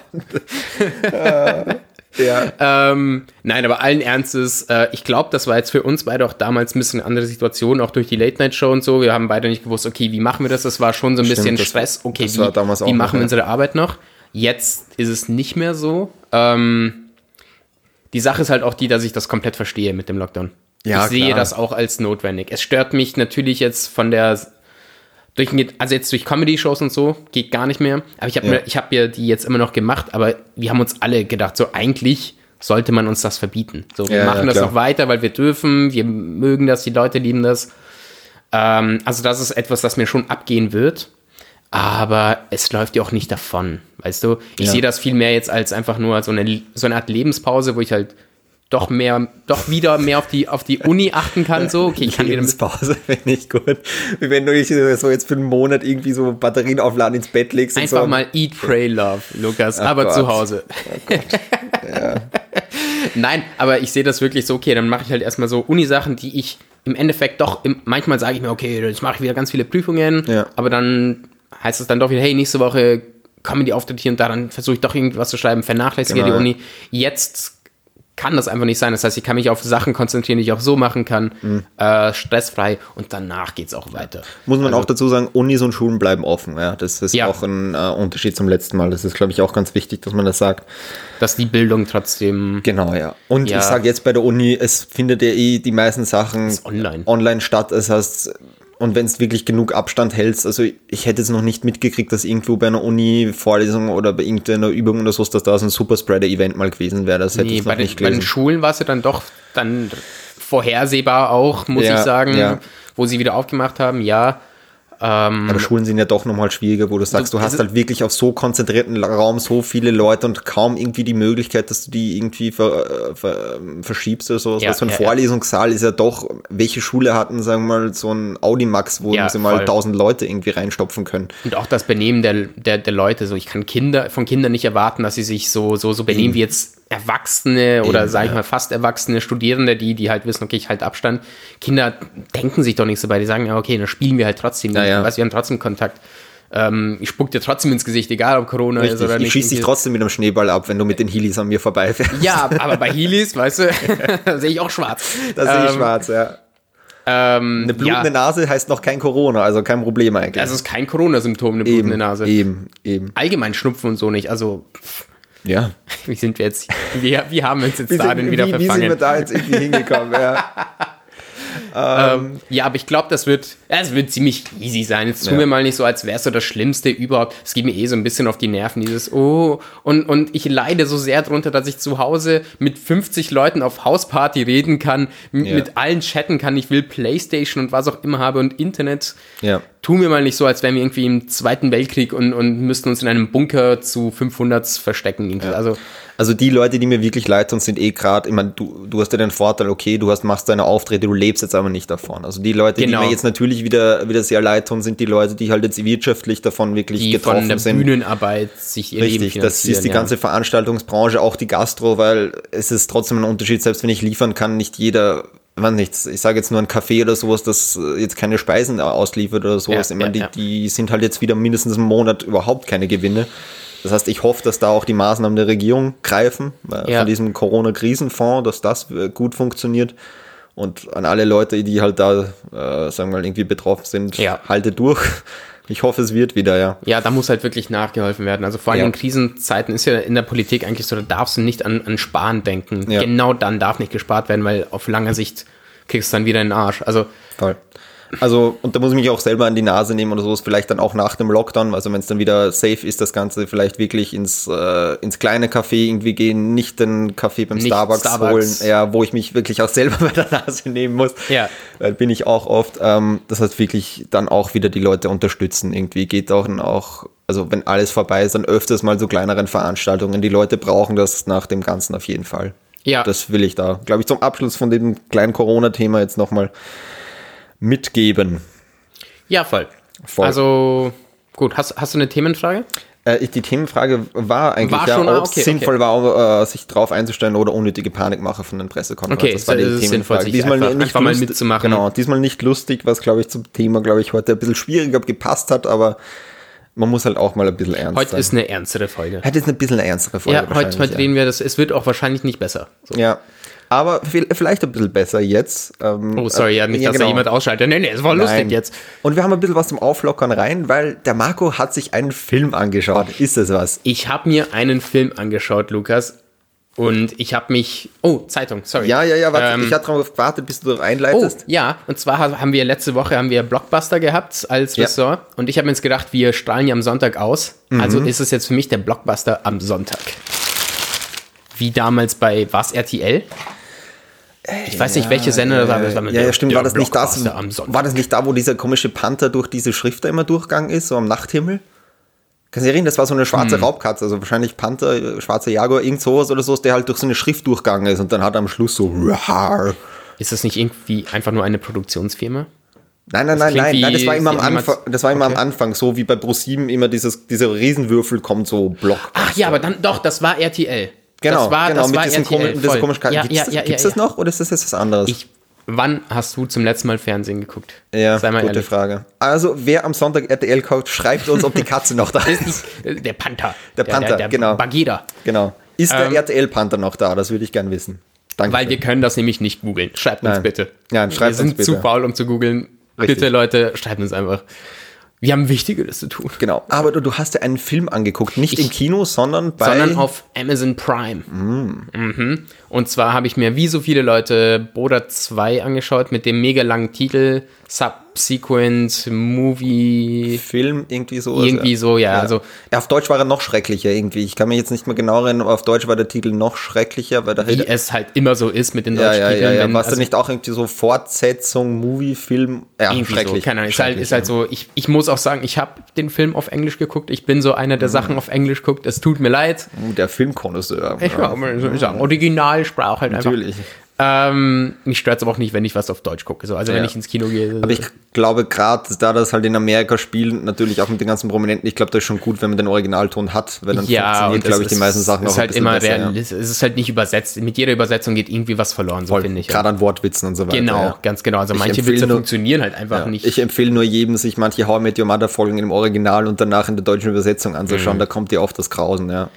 ja. ähm, nein, aber allen Ernstes, äh, ich glaube, das war jetzt für uns beide auch damals ein bisschen eine andere Situation, auch durch die Late-Night-Show und so. Wir haben beide nicht gewusst, okay, wie machen wir das? Das war schon so ein Stimmt, bisschen Stress. Okay, wie, wie machen wir unsere Arbeit noch? Jetzt ist es nicht mehr so. Ähm, die Sache ist halt auch die, dass ich das komplett verstehe mit dem Lockdown. Ja, ich sehe klar. das auch als notwendig. Es stört mich natürlich jetzt von der durch, also jetzt durch Comedy-Shows und so geht gar nicht mehr. Aber ich habe ja. ich habe ja die jetzt immer noch gemacht, aber wir haben uns alle gedacht, so eigentlich sollte man uns das verbieten. So, wir Ja, machen ja, das noch weiter, weil wir dürfen, wir mögen das, die Leute lieben das. Ähm, also das ist etwas, das mir schon abgehen wird. Aber es läuft ja auch nicht davon, weißt du? Ich sehe das viel mehr jetzt als einfach nur so eine, so eine Art Lebenspause, wo ich halt doch mehr, doch wieder mehr auf die, auf die Uni achten kann. So, okay, ich kann wieder mit, Lebenspause finde ich gut. Wie wenn du dich so jetzt für einen Monat irgendwie so Batterien aufladen ins Bett legst einfach so. mal Eat, Pray, Love, Lukas, aber Gott. zu Hause. Nein, aber ich sehe das wirklich so, okay, dann mache ich halt erstmal so Uni-Sachen, die ich im Endeffekt doch, im, manchmal sage ich mir, okay, jetzt mache ich wieder ganz viele Prüfungen, Ja. aber dann heißt es dann doch wieder, hey, nächste Woche kommen die Auftritte hier und da, dann versuche ich doch irgendwas zu schreiben, vernachlässige Genau, die ja. Uni. Jetzt kann das einfach nicht sein. Das heißt, ich kann mich auf Sachen konzentrieren, die ich auch so machen kann, Mhm. äh, stressfrei und danach geht es auch weiter. Muss man Also- auch dazu sagen, Unis und Schulen bleiben offen. Ja, das ist Ja. auch ein äh, Unterschied zum letzten Mal. Das ist, glaube ich, auch ganz wichtig, dass man das sagt. Dass die Bildung trotzdem Genau, ja. Und Ja. ich sage jetzt bei der Uni, es findet ja eh die meisten Sachen online. online statt. Das heißt, und wenn es wirklich genug Abstand hältst, also ich hätte jetzt noch nicht mitgekriegt, dass irgendwo bei einer Uni-Vorlesung oder bei irgendeiner Übung oder so, dass da so ein Superspreader-Event mal gewesen wäre. Das hätte Nee, ich noch bei, den, nicht bei den gelesen. Schulen war es ja dann doch dann vorhersehbar auch, muss Ja, ich sagen, ja. wo sie wieder aufgemacht haben, ja. Ähm, Aber Schulen sind ja doch nochmal schwieriger, wo du sagst, du Du- hast halt wirklich auf so konzentrierten Raum so viele Leute und kaum irgendwie die Möglichkeit, dass du die irgendwie ver, äh, ver, ähm, verschiebst oder sowas. Ja, so ein ja, ja. Vorlesungssaal ist ja doch, welche Schule hatten, sagen wir mal, so ein Audimax, wo Ja, sie mal tausend Leute irgendwie reinstopfen können. Und auch das Benehmen der, der, der Leute, so ich kann Kinder von Kindern nicht erwarten, dass sie sich so, so, so benehmen wie jetzt Erwachsene oder Eben, sag ich ja. mal fast Erwachsene Studierende, die, die halt wissen, okay, ich halte Abstand. Kinder denken sich doch nicht so bei, die sagen, ja, okay, dann spielen wir halt trotzdem, Ja, ja. Weißt, wir haben trotzdem Kontakt. Ähm, ich spuck dir trotzdem ins Gesicht, egal ob Corona ist Richtig, oder ich nicht. schieße dich Irgendwie- trotzdem mit einem Schneeball ab, wenn du mit den Heelys an mir vorbeifährst. Ja, aber bei Heelys, weißt du, sehe ich auch schwarz. Da sehe ich Ähm, schwarz, ja. Ähm, Eine blutende ja, Nase heißt noch kein Corona, also kein Problem eigentlich. das ist kein Corona-Symptom, eine blutende eben, Nase. eben, eben. Allgemein Schnupfen und so nicht. Also, Ja. wie sind wir jetzt, wie, wie haben wir uns jetzt Wie da sind, denn wieder wie, wie sind verfangen? wir da jetzt irgendwie hingekommen? Ja. Ähm, ja, aber ich glaube, das wird, es wird ziemlich easy sein. Jetzt tun Ja. wir mal nicht so, als es so das Schlimmste überhaupt. Es geht mir eh so ein bisschen auf die Nerven, dieses, oh, und, und ich leide so sehr drunter, dass ich zu Hause mit 50 Leuten auf Hausparty reden kann, Ja. mit allen chatten kann, ich will Playstation und was auch immer habe und Internet. Ja. Tun wir mal nicht so, als wären wir irgendwie im Zweiten Weltkrieg und, und müssten uns in einem Bunker zu 500 verstecken. irgendwie. Also, Also die Leute, die mir wirklich leid tun, sind eh gerade, ich meine, du, du hast ja den Vorteil, okay, du hast, machst deine Auftritte, du lebst jetzt aber nicht davon. Also die Leute, Genau. die mir jetzt natürlich wieder, wieder sehr leid tun, sind die Leute, die halt jetzt wirtschaftlich davon wirklich die von getroffen der sind. Bühnenarbeit sich ihr Richtig, das ist die ja. ganze Veranstaltungsbranche, auch die Gastro, weil es ist trotzdem ein Unterschied, selbst wenn ich liefern kann, nicht jeder, man nichts, ich sage jetzt nur ein Café oder sowas, das äh, jetzt keine Speisen ausliefert oder sowas. Ja, ich meine, ja, die, die sind halt jetzt wieder mindestens einen Monat überhaupt keine Gewinne. Das heißt, ich hoffe, dass da auch die Maßnahmen der Regierung greifen, äh, Ja. von diesem Corona-Krisenfonds, dass das äh, gut funktioniert. Und an alle Leute, die halt da, äh, sagen wir mal, irgendwie betroffen sind, Ja. halte durch. Ich hoffe, es wird wieder, ja. Ja, da muss halt wirklich nachgeholfen werden. Also vor allem Ja. in Krisenzeiten ist ja in der Politik eigentlich so, da darfst du nicht an, an Sparen denken. Ja. Genau dann darf nicht gespart werden, weil auf lange Sicht kriegst du dann wieder in den Arsch. Also Voll. Also, und da muss ich mich auch selber an die Nase nehmen oder sowas, vielleicht dann auch nach dem Lockdown, also wenn es dann wieder safe ist, das Ganze vielleicht wirklich ins, äh, ins kleine Café irgendwie gehen, nicht den Kaffee beim Starbucks, Starbucks. holen, ja, wo ich mich wirklich auch selber bei der Nase nehmen muss. Ja. Weil bin ich auch oft. Ähm, das heißt wirklich dann auch wieder die Leute unterstützen. Irgendwie geht auch, auch, also wenn alles vorbei ist, dann öfters mal so kleineren Veranstaltungen. Die Leute brauchen das nach dem Ganzen auf jeden Fall. Ja. Das will ich da, glaube ich, zum Abschluss von dem kleinen Corona-Thema jetzt nochmal mitgeben. ja, voll. Voll. Also gut, hast, hast du eine Themenfrage? Äh, die Themenfrage war eigentlich, War ja, ah, ob es okay, sinnvoll war, äh, sich drauf einzustellen oder unnötige Panikmache von den Pressekonferenzen. Okay, das war die sinnvoll, Themenfrage. sich Diesmal einfach- nicht einfach mal lustig- mitzumachen. Genau, diesmal nicht lustig, was glaube ich zum Thema, glaube ich, heute ein bisschen schwieriger gepasst hat, aber man muss halt auch mal ein bisschen ernst Heute sein. ist eine ernstere Folge. Heute ist eine bisschen eine ernstere Folge. Ja, heute, heute reden wir das. Es wird auch wahrscheinlich nicht besser. So. Ja. Aber viel- vielleicht ein bisschen besser jetzt. Ähm, Oh, sorry, ja, nicht, ja, dass genau. da jemand ausschaltet. Nee, nee, es war lustig Nein. jetzt. Und wir haben ein bisschen was zum Auflockern rein, weil der Marco hat sich einen Film angeschaut. Ist es was? Ich habe mir einen Film angeschaut, Lukas. Und ich habe mich. Oh, Zeitung, sorry. Ja, ja, ja, warte, Ähm, ich hatte darauf gewartet, bis du darauf Oh, einleitest. ja, und zwar ha- haben wir letzte Woche haben wir Blockbuster gehabt als Ja. Ressort und ich habe mir jetzt gedacht, wir strahlen ja am Sonntag aus. Also ist es jetzt für mich der Blockbuster am Sonntag. Wie damals bei was RTL? Ich weiß nicht, welche Sender das war. Das war ja, ja, stimmt. War das, nicht das, war das nicht da, wo dieser komische Panther durch diese Schrift da immer durchgegangen ist, so am Nachthimmel? Kannst du erinnern, das war so eine schwarze hm. Raubkatze, also wahrscheinlich Panther, schwarzer Jaguar, irgend sowas oder so, der halt durch so eine Schrift durchgegangen ist und dann hat er am Schluss so. Ist das nicht irgendwie einfach nur eine Produktionsfirma? Nein, nein, nein, nein, nein, das war immer am Anfang, das war immer okay. am Anfang, so wie bei Pro7 immer dieses, dieser Riesenwürfel kommt so Block. Ach ja, aber dann doch, das war RTL. Genau, das war, genau, das mit war diesem RTL, diese komischen ja, Gibt's, ja, das, ja, ja, das noch oder ist das jetzt was anderes? Ich, wann hast du zum letzten Mal Fernsehen geguckt? Ja, gute ehrlich. Frage. Also, wer am Sonntag RTL kauft, schreibt uns, ob die Katze noch da ist. der Panther. Der Panther, der, der, der genau. Bagheera. Genau. Ist der ähm, RTL-Panther noch da? Das würde ich gern wissen. Danke. Weil wir können das nämlich nicht googeln. Schreibt uns Nein. bitte. Ja, schreibt wir uns sind zu faul, um zu googeln. Bitte, Leute, schreibt uns einfach. Wir haben Wichtigeres zu tun. Genau. Aber du, du hast ja einen Film angeguckt, nicht ich, im Kino, sondern bei. Sondern auf Amazon Prime. Mm. Mhm. Und zwar habe ich mir wie so viele Leute Boda 2 angeschaut mit dem mega langen Titel Subsequent Movie. Film, irgendwie so. Irgendwie so, ja. ja. Also, ja, auf Deutsch war er noch schrecklicher irgendwie. Ich kann mir jetzt nicht mehr genau erinnern, aber auf Deutsch war der Titel noch schrecklicher. Weil wie es halt immer so ist mit den deutschen ja, ja, Titeln. Ja, ja. Warst also, du nicht auch irgendwie so Fortsetzung, Movie, Film? Ja, schrecklich. So, keine Ahnung. Ist halt, ist halt so, ich, ich muss auch sagen, ich habe den Film auf Englisch geguckt. Ich bin so einer, der mhm. Sachen auf Englisch guckt. Es tut mir leid. Uh, der Filmkonnoisseur. Ich ja, ja. Originalsprache halt Natürlich. einfach. Ähm, mich stört es aber auch nicht, wenn ich was auf Deutsch gucke. So, also ja. wenn ich ins Kino gehe. Aber ich glaube gerade, da das halt in Amerika spielt, natürlich auch mit den ganzen Prominenten, ich glaube, das ist schon gut, wenn man den Originalton hat, weil dann ja, funktioniert, glaube ich, die meisten Sachen ist auch halt immer besser, ja. Es ist halt nicht übersetzt. Mit jeder Übersetzung geht irgendwie was verloren, so finde ich. Gerade an Wortwitzen und so weiter. Genau, ja. ganz genau. Also ich manche Witze nur, funktionieren halt einfach nicht. Ich empfehle nur jedem, sich manche How I Met Your Mother Folgen im Original und danach in der deutschen Übersetzung anzuschauen. Mhm. Da kommt dir oft das Grausen, ja.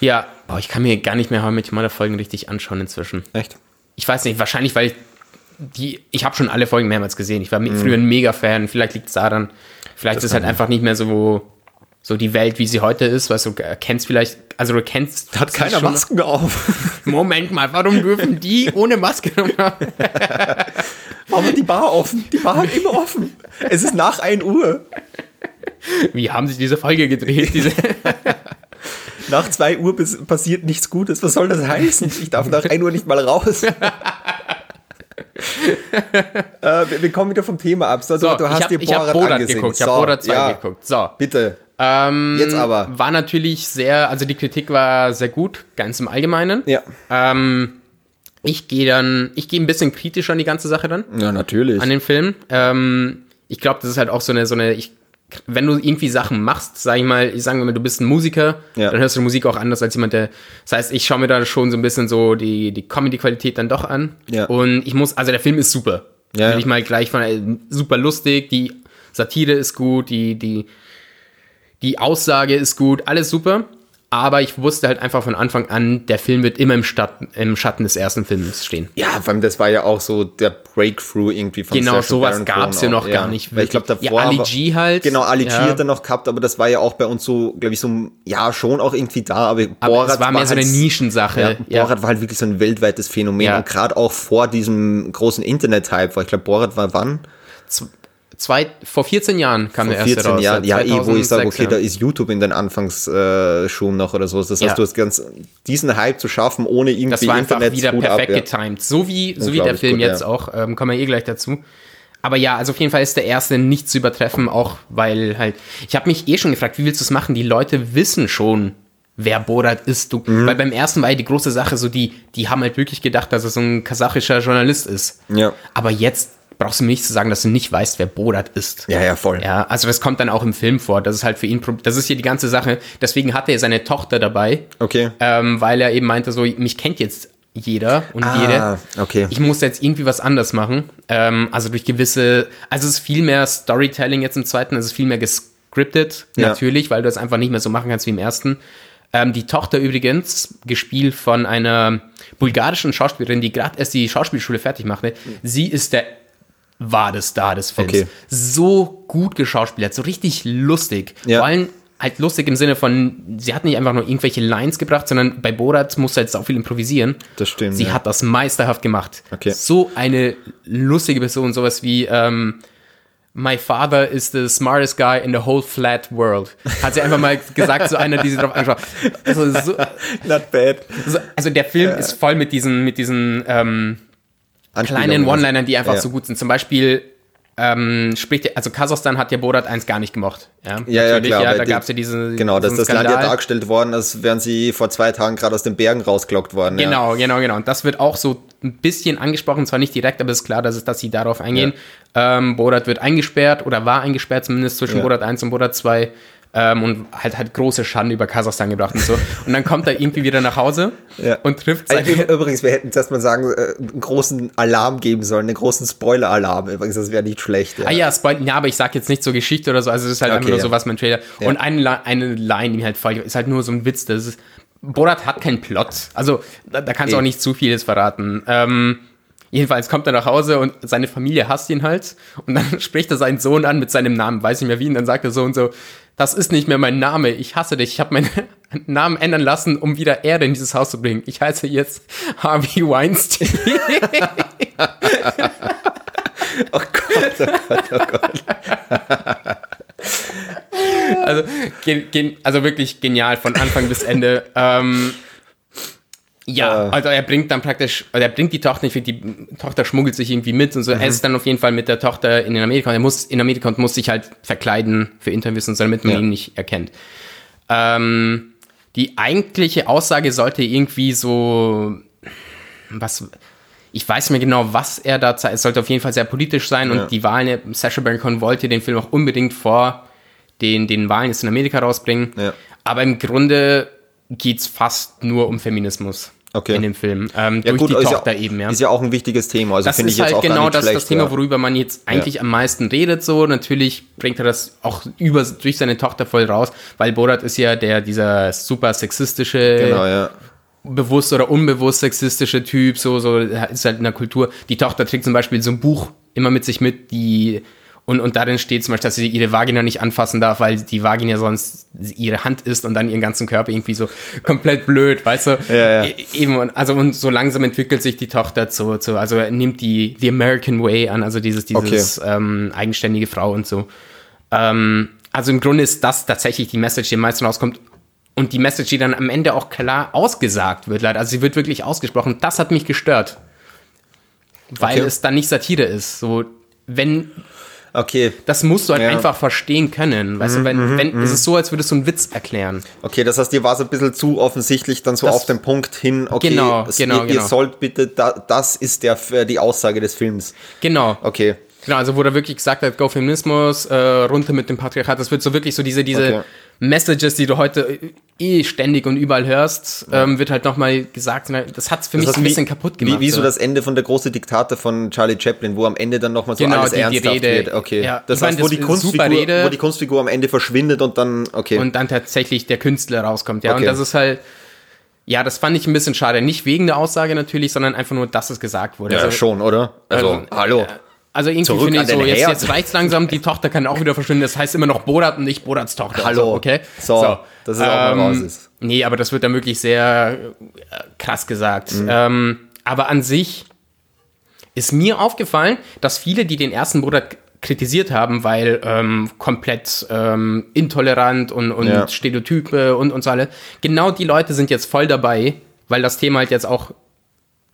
Ja, oh, ich kann mir gar nicht mehr How I Met Your Mother Folgen richtig anschauen inzwischen. Echt? Ich weiß nicht, wahrscheinlich, weil ich die, ich habe schon alle Folgen mehrmals gesehen. Ich war mhm. früher ein Mega-Fan. Vielleicht liegt es daran. Vielleicht das ist halt einfach nicht mehr so, so die Welt, wie sie heute ist. Weißt du, kennst vielleicht, also du kennst. Hat keiner Masken auf. Moment mal, warum dürfen die ohne Maske haben? warum hat die Bar offen? Die Bar hat immer offen. Es ist nach 1 Uhr. Wie haben sich diese Folge gedreht? Diese nach 2 Uhr passiert nichts Gutes. Was soll das heißen? Ich darf nach 1 Uhr nicht mal raus. äh, wir, kommen wieder vom Thema ab. So, so du hast hab, dir Borat, Borat angesehen. geguckt. Ich so, habe Borat 2 ja. geguckt. So. Bitte. Ähm, Jetzt aber. War natürlich sehr, also die Kritik war sehr gut, ganz im Allgemeinen. Ja. Ähm, ich gehe dann, ich gehe ein bisschen kritisch an die ganze Sache dann. Ja, natürlich. An den Film. Ähm, ich glaube, das ist halt auch so eine, so eine, ich wenn du irgendwie Sachen machst, sag ich mal, ich sage mal, du bist ein Musiker, ja. dann hörst du Musik auch anders als jemand, der. Das heißt, ich schaue mir da schon so ein bisschen so die, die Comedy-Qualität dann doch an. Ja. Und ich muss, also der Film ist super. Ja. Will ich mal gleich von äh, super lustig, die Satire ist gut, die, die, die Aussage ist gut, alles super. Aber ich wusste halt einfach von Anfang an, der Film wird immer im, Stadt, im Schatten des ersten Films stehen. Ja, vor allem das war ja auch so der Breakthrough irgendwie von Genau, Sacha sowas gab es ja noch gar nicht. Weil ich glaube, davor. Ja, Ali G halt. Genau, Ali G ja. hat er noch gehabt, aber das war ja auch bei uns so, glaube ich, so, ja, schon auch irgendwie da, aber, aber Borat es war mehr war so eine halt, Nischensache. Ja, Borat war halt wirklich so ein weltweites Phänomen und gerade auch vor diesem großen Internet-Hype, weil ich glaube, Borat war wann? Zwei, vor 14 Jahren kam vor der erste 14 raus. Jahren, ja, eh, wo ich sage, okay, ja. da ist YouTube in den Anfangsschuhen noch oder so. Das heißt, ja. du hast ganz diesen Hype zu schaffen, ohne irgendwie Das war einfach Internet wieder perfekt ab, ja. getimed. So wie, so wie der Film gut, jetzt auch, ähm, kommen wir eh gleich dazu. Aber ja, also auf jeden Fall ist der erste nicht zu übertreffen, auch weil halt, ich habe mich eh schon gefragt, wie willst du es machen? Die Leute wissen schon, wer Borat ist. Du, mhm. Weil beim ersten war ja die große Sache so, die, die haben halt wirklich gedacht, dass er so ein kasachischer Journalist ist. Ja. Aber jetzt brauchst du mir nicht zu sagen, dass du nicht weißt, wer Borat ist. Ja, ja, voll. Ja, also das kommt dann auch im Film vor. Das ist halt für ihn, das ist hier die ganze Sache. Deswegen hatte er seine Tochter dabei. Okay. Ähm, weil er eben meinte, so, mich kennt jetzt jeder und ah, jede. Okay. Ich muss jetzt irgendwie was anders machen. Ähm, also durch gewisse, also es ist viel mehr Storytelling jetzt im zweiten, es ist viel mehr gescriptet, ja. natürlich, weil du es einfach nicht mehr so machen kannst wie im ersten. Ähm, die Tochter übrigens, gespielt von einer bulgarischen Schauspielerin, die gerade erst die Schauspielschule fertig machte. Sie ist der war das da des Films. Okay. So gut geschauspielert, so richtig lustig. Ja. Vor allem halt lustig im Sinne von, sie hat nicht einfach nur irgendwelche Lines gebracht, sondern bei Borat musste halt auch viel improvisieren. Das stimmt. Sie ja. hat das meisterhaft gemacht. Okay. So eine lustige Person, sowas wie, ähm, My father is the smartest guy in the whole flat world. Hat sie einfach mal gesagt, so einer, die sie drauf angeschaut. Also, so, Not bad. so, also der Film ist voll mit diesen, mit diesen ähm, kleinen One-Linern, die einfach Ja. so gut sind. Zum Beispiel ähm, spricht, also Kasachstan hat ja Borat 1 gar nicht gemocht. Ja, Ja, ja, klar. Ja, da gab es ja diese. Genau, dass diesen das Land ja dargestellt worden, als wären sie vor zwei Tagen gerade aus den Bergen rausgelockt worden. Ja. Genau, genau, genau. Und das wird auch so ein bisschen angesprochen, zwar nicht direkt, aber es ist klar, dass, es, dass sie darauf eingehen. Ähm, Borat wird eingesperrt oder war eingesperrt zumindest zwischen. Borat 1 und Borat 2 ähm, und halt halt große Schande über Kasachstan gebracht und so. Und dann kommt er irgendwie wieder nach Hause Ja. und trifft Also, seine... übrigens, wir hätten zuerst mal sagen, äh, einen großen Alarm geben sollen, einen großen Spoiler-Alarm. Übrigens, das wäre nicht schlecht. Ja. Ah ja, Spoil ja, aber ich sag jetzt nicht so Geschichte oder so, also es ist halt einfach Okay, nur ja. so was mein Trailer. Und eine, eine Line, die mir halt voll, ist halt nur so ein Witz, das ist, Borat hat keinen Plot. Also, da, da kannst du auch nicht zu vieles verraten. Ähm, jedenfalls kommt er nach Hause und seine Familie hasst ihn halt. Und dann spricht er seinen Sohn an mit seinem Namen, weiß nicht mehr wie, und dann sagt er so und so, das ist nicht mehr mein Name, ich hasse dich, ich habe meinen Namen ändern lassen, um wieder Erde in dieses Haus zu bringen. Ich heiße jetzt Harvey Weinstein. Oh Gott, oh Gott, oh Gott. Also, also wirklich genial von Anfang bis Ende. Ähm, ja, Äh. also er bringt dann praktisch, also er bringt die Tochter nicht, die Tochter schmuggelt sich irgendwie mit und so. Mhm. Er ist dann auf jeden Fall mit der Tochter in Amerika und er muss in Amerika und muss sich halt verkleiden für Interviews und so, damit man Ja. ihn nicht erkennt. Ähm, die eigentliche Aussage sollte irgendwie so, was, ich weiß nicht mehr genau, was er da zeigt. Es sollte auf jeden Fall sehr politisch sein Ja. und die Wahlen, Sacha Baron Cohen wollte den Film auch unbedingt vor den, den Wahlen jetzt in Amerika rausbringen. Ja. Aber im Grunde geht's fast nur um Feminismus Okay. in dem Film. Ähm, Ja, durch gut, die ist Tochter ja, eben, ja. Ist ja auch ein wichtiges Thema. Also Das ist ich jetzt halt auch genau das, schlecht, das Thema, worüber man jetzt eigentlich am meisten redet. So natürlich bringt er das auch über durch seine Tochter voll raus, weil Borat ist ja der dieser super sexistische, Genau, ja. bewusst oder unbewusst sexistische Typ. So so ist halt in der Kultur. Die Tochter trägt zum Beispiel so ein Buch immer mit sich mit, die und, und darin steht zum Beispiel, dass sie ihre Vagina nicht anfassen darf, weil die Vagina sonst ihre Hand ist und dann ihren ganzen Körper irgendwie so komplett blöd, weißt du? Ja, ja. E- Eben, und, also und so langsam entwickelt sich die Tochter zu, zu also er nimmt die the American Way an, also dieses, dieses ähm, eigenständige Frau und so. Ähm, also im Grunde ist das tatsächlich die Message, die am meisten rauskommt. Und die Message, die dann am Ende auch klar ausgesagt wird, leider. Also sie wird wirklich ausgesprochen. Das hat mich gestört. Weil Okay. es dann nicht Satire ist. So, wenn, Okay, das musst du halt Ja. Mhm, einfach verstehen können. Weißt du, wenn, wenn, es ist so, als würdest du einen Witz erklären. okay, das heißt, dir war es ein bisschen zu offensichtlich dann so Das- auf den Punkt hin, okay, Genau, es- genau, ihr, genau. ihr sollt bitte, da, das ist der, die Aussage des Films. Genau. Okay, Genau, also wo er wirklich gesagt hat, Go Feminismus, äh, runter mit dem Patriarchat, das wird so wirklich so diese, diese Okay. Messages, die du heute eh ständig und überall hörst, ähm, wird halt nochmal gesagt. Das hat es für mich Das so ein heißt, bisschen wie- kaputt gemacht. Wie, wie so das Ende von der große Diktator von Charlie Chaplin, wo am Ende dann nochmal so Genau, alles die- die ernsthaft Rede. wird. Okay, Ja, das ich meine, heißt, wo, das die Kunstfigur, wo die Kunstfigur am Ende verschwindet und dann, okay. und dann tatsächlich der Künstler rauskommt. Ja, Okay. und das ist halt, ja, das fand ich ein bisschen schade. Nicht wegen der Aussage natürlich, sondern einfach nur, dass es gesagt wurde. ja, also, schon, oder? Also, also, hallo. Also irgendwie Zurück finde ich so, jetzt, Herd. jetzt reicht's langsam, die Tochter kann auch wieder verschwinden. Das heißt immer noch Borat und nicht Borats Tochter. Hallo. Also, okay? So, dass es auch mal raus ist. Nee, aber das wird dann wirklich sehr äh, krass gesagt. Mhm. Ähm, aber an sich ist mir aufgefallen, dass viele, die den ersten Borat kritisiert haben, weil ähm, komplett ähm, intolerant und, und Ja. Stereotype und, und so alle, genau die Leute sind jetzt voll dabei, weil das Thema halt jetzt auch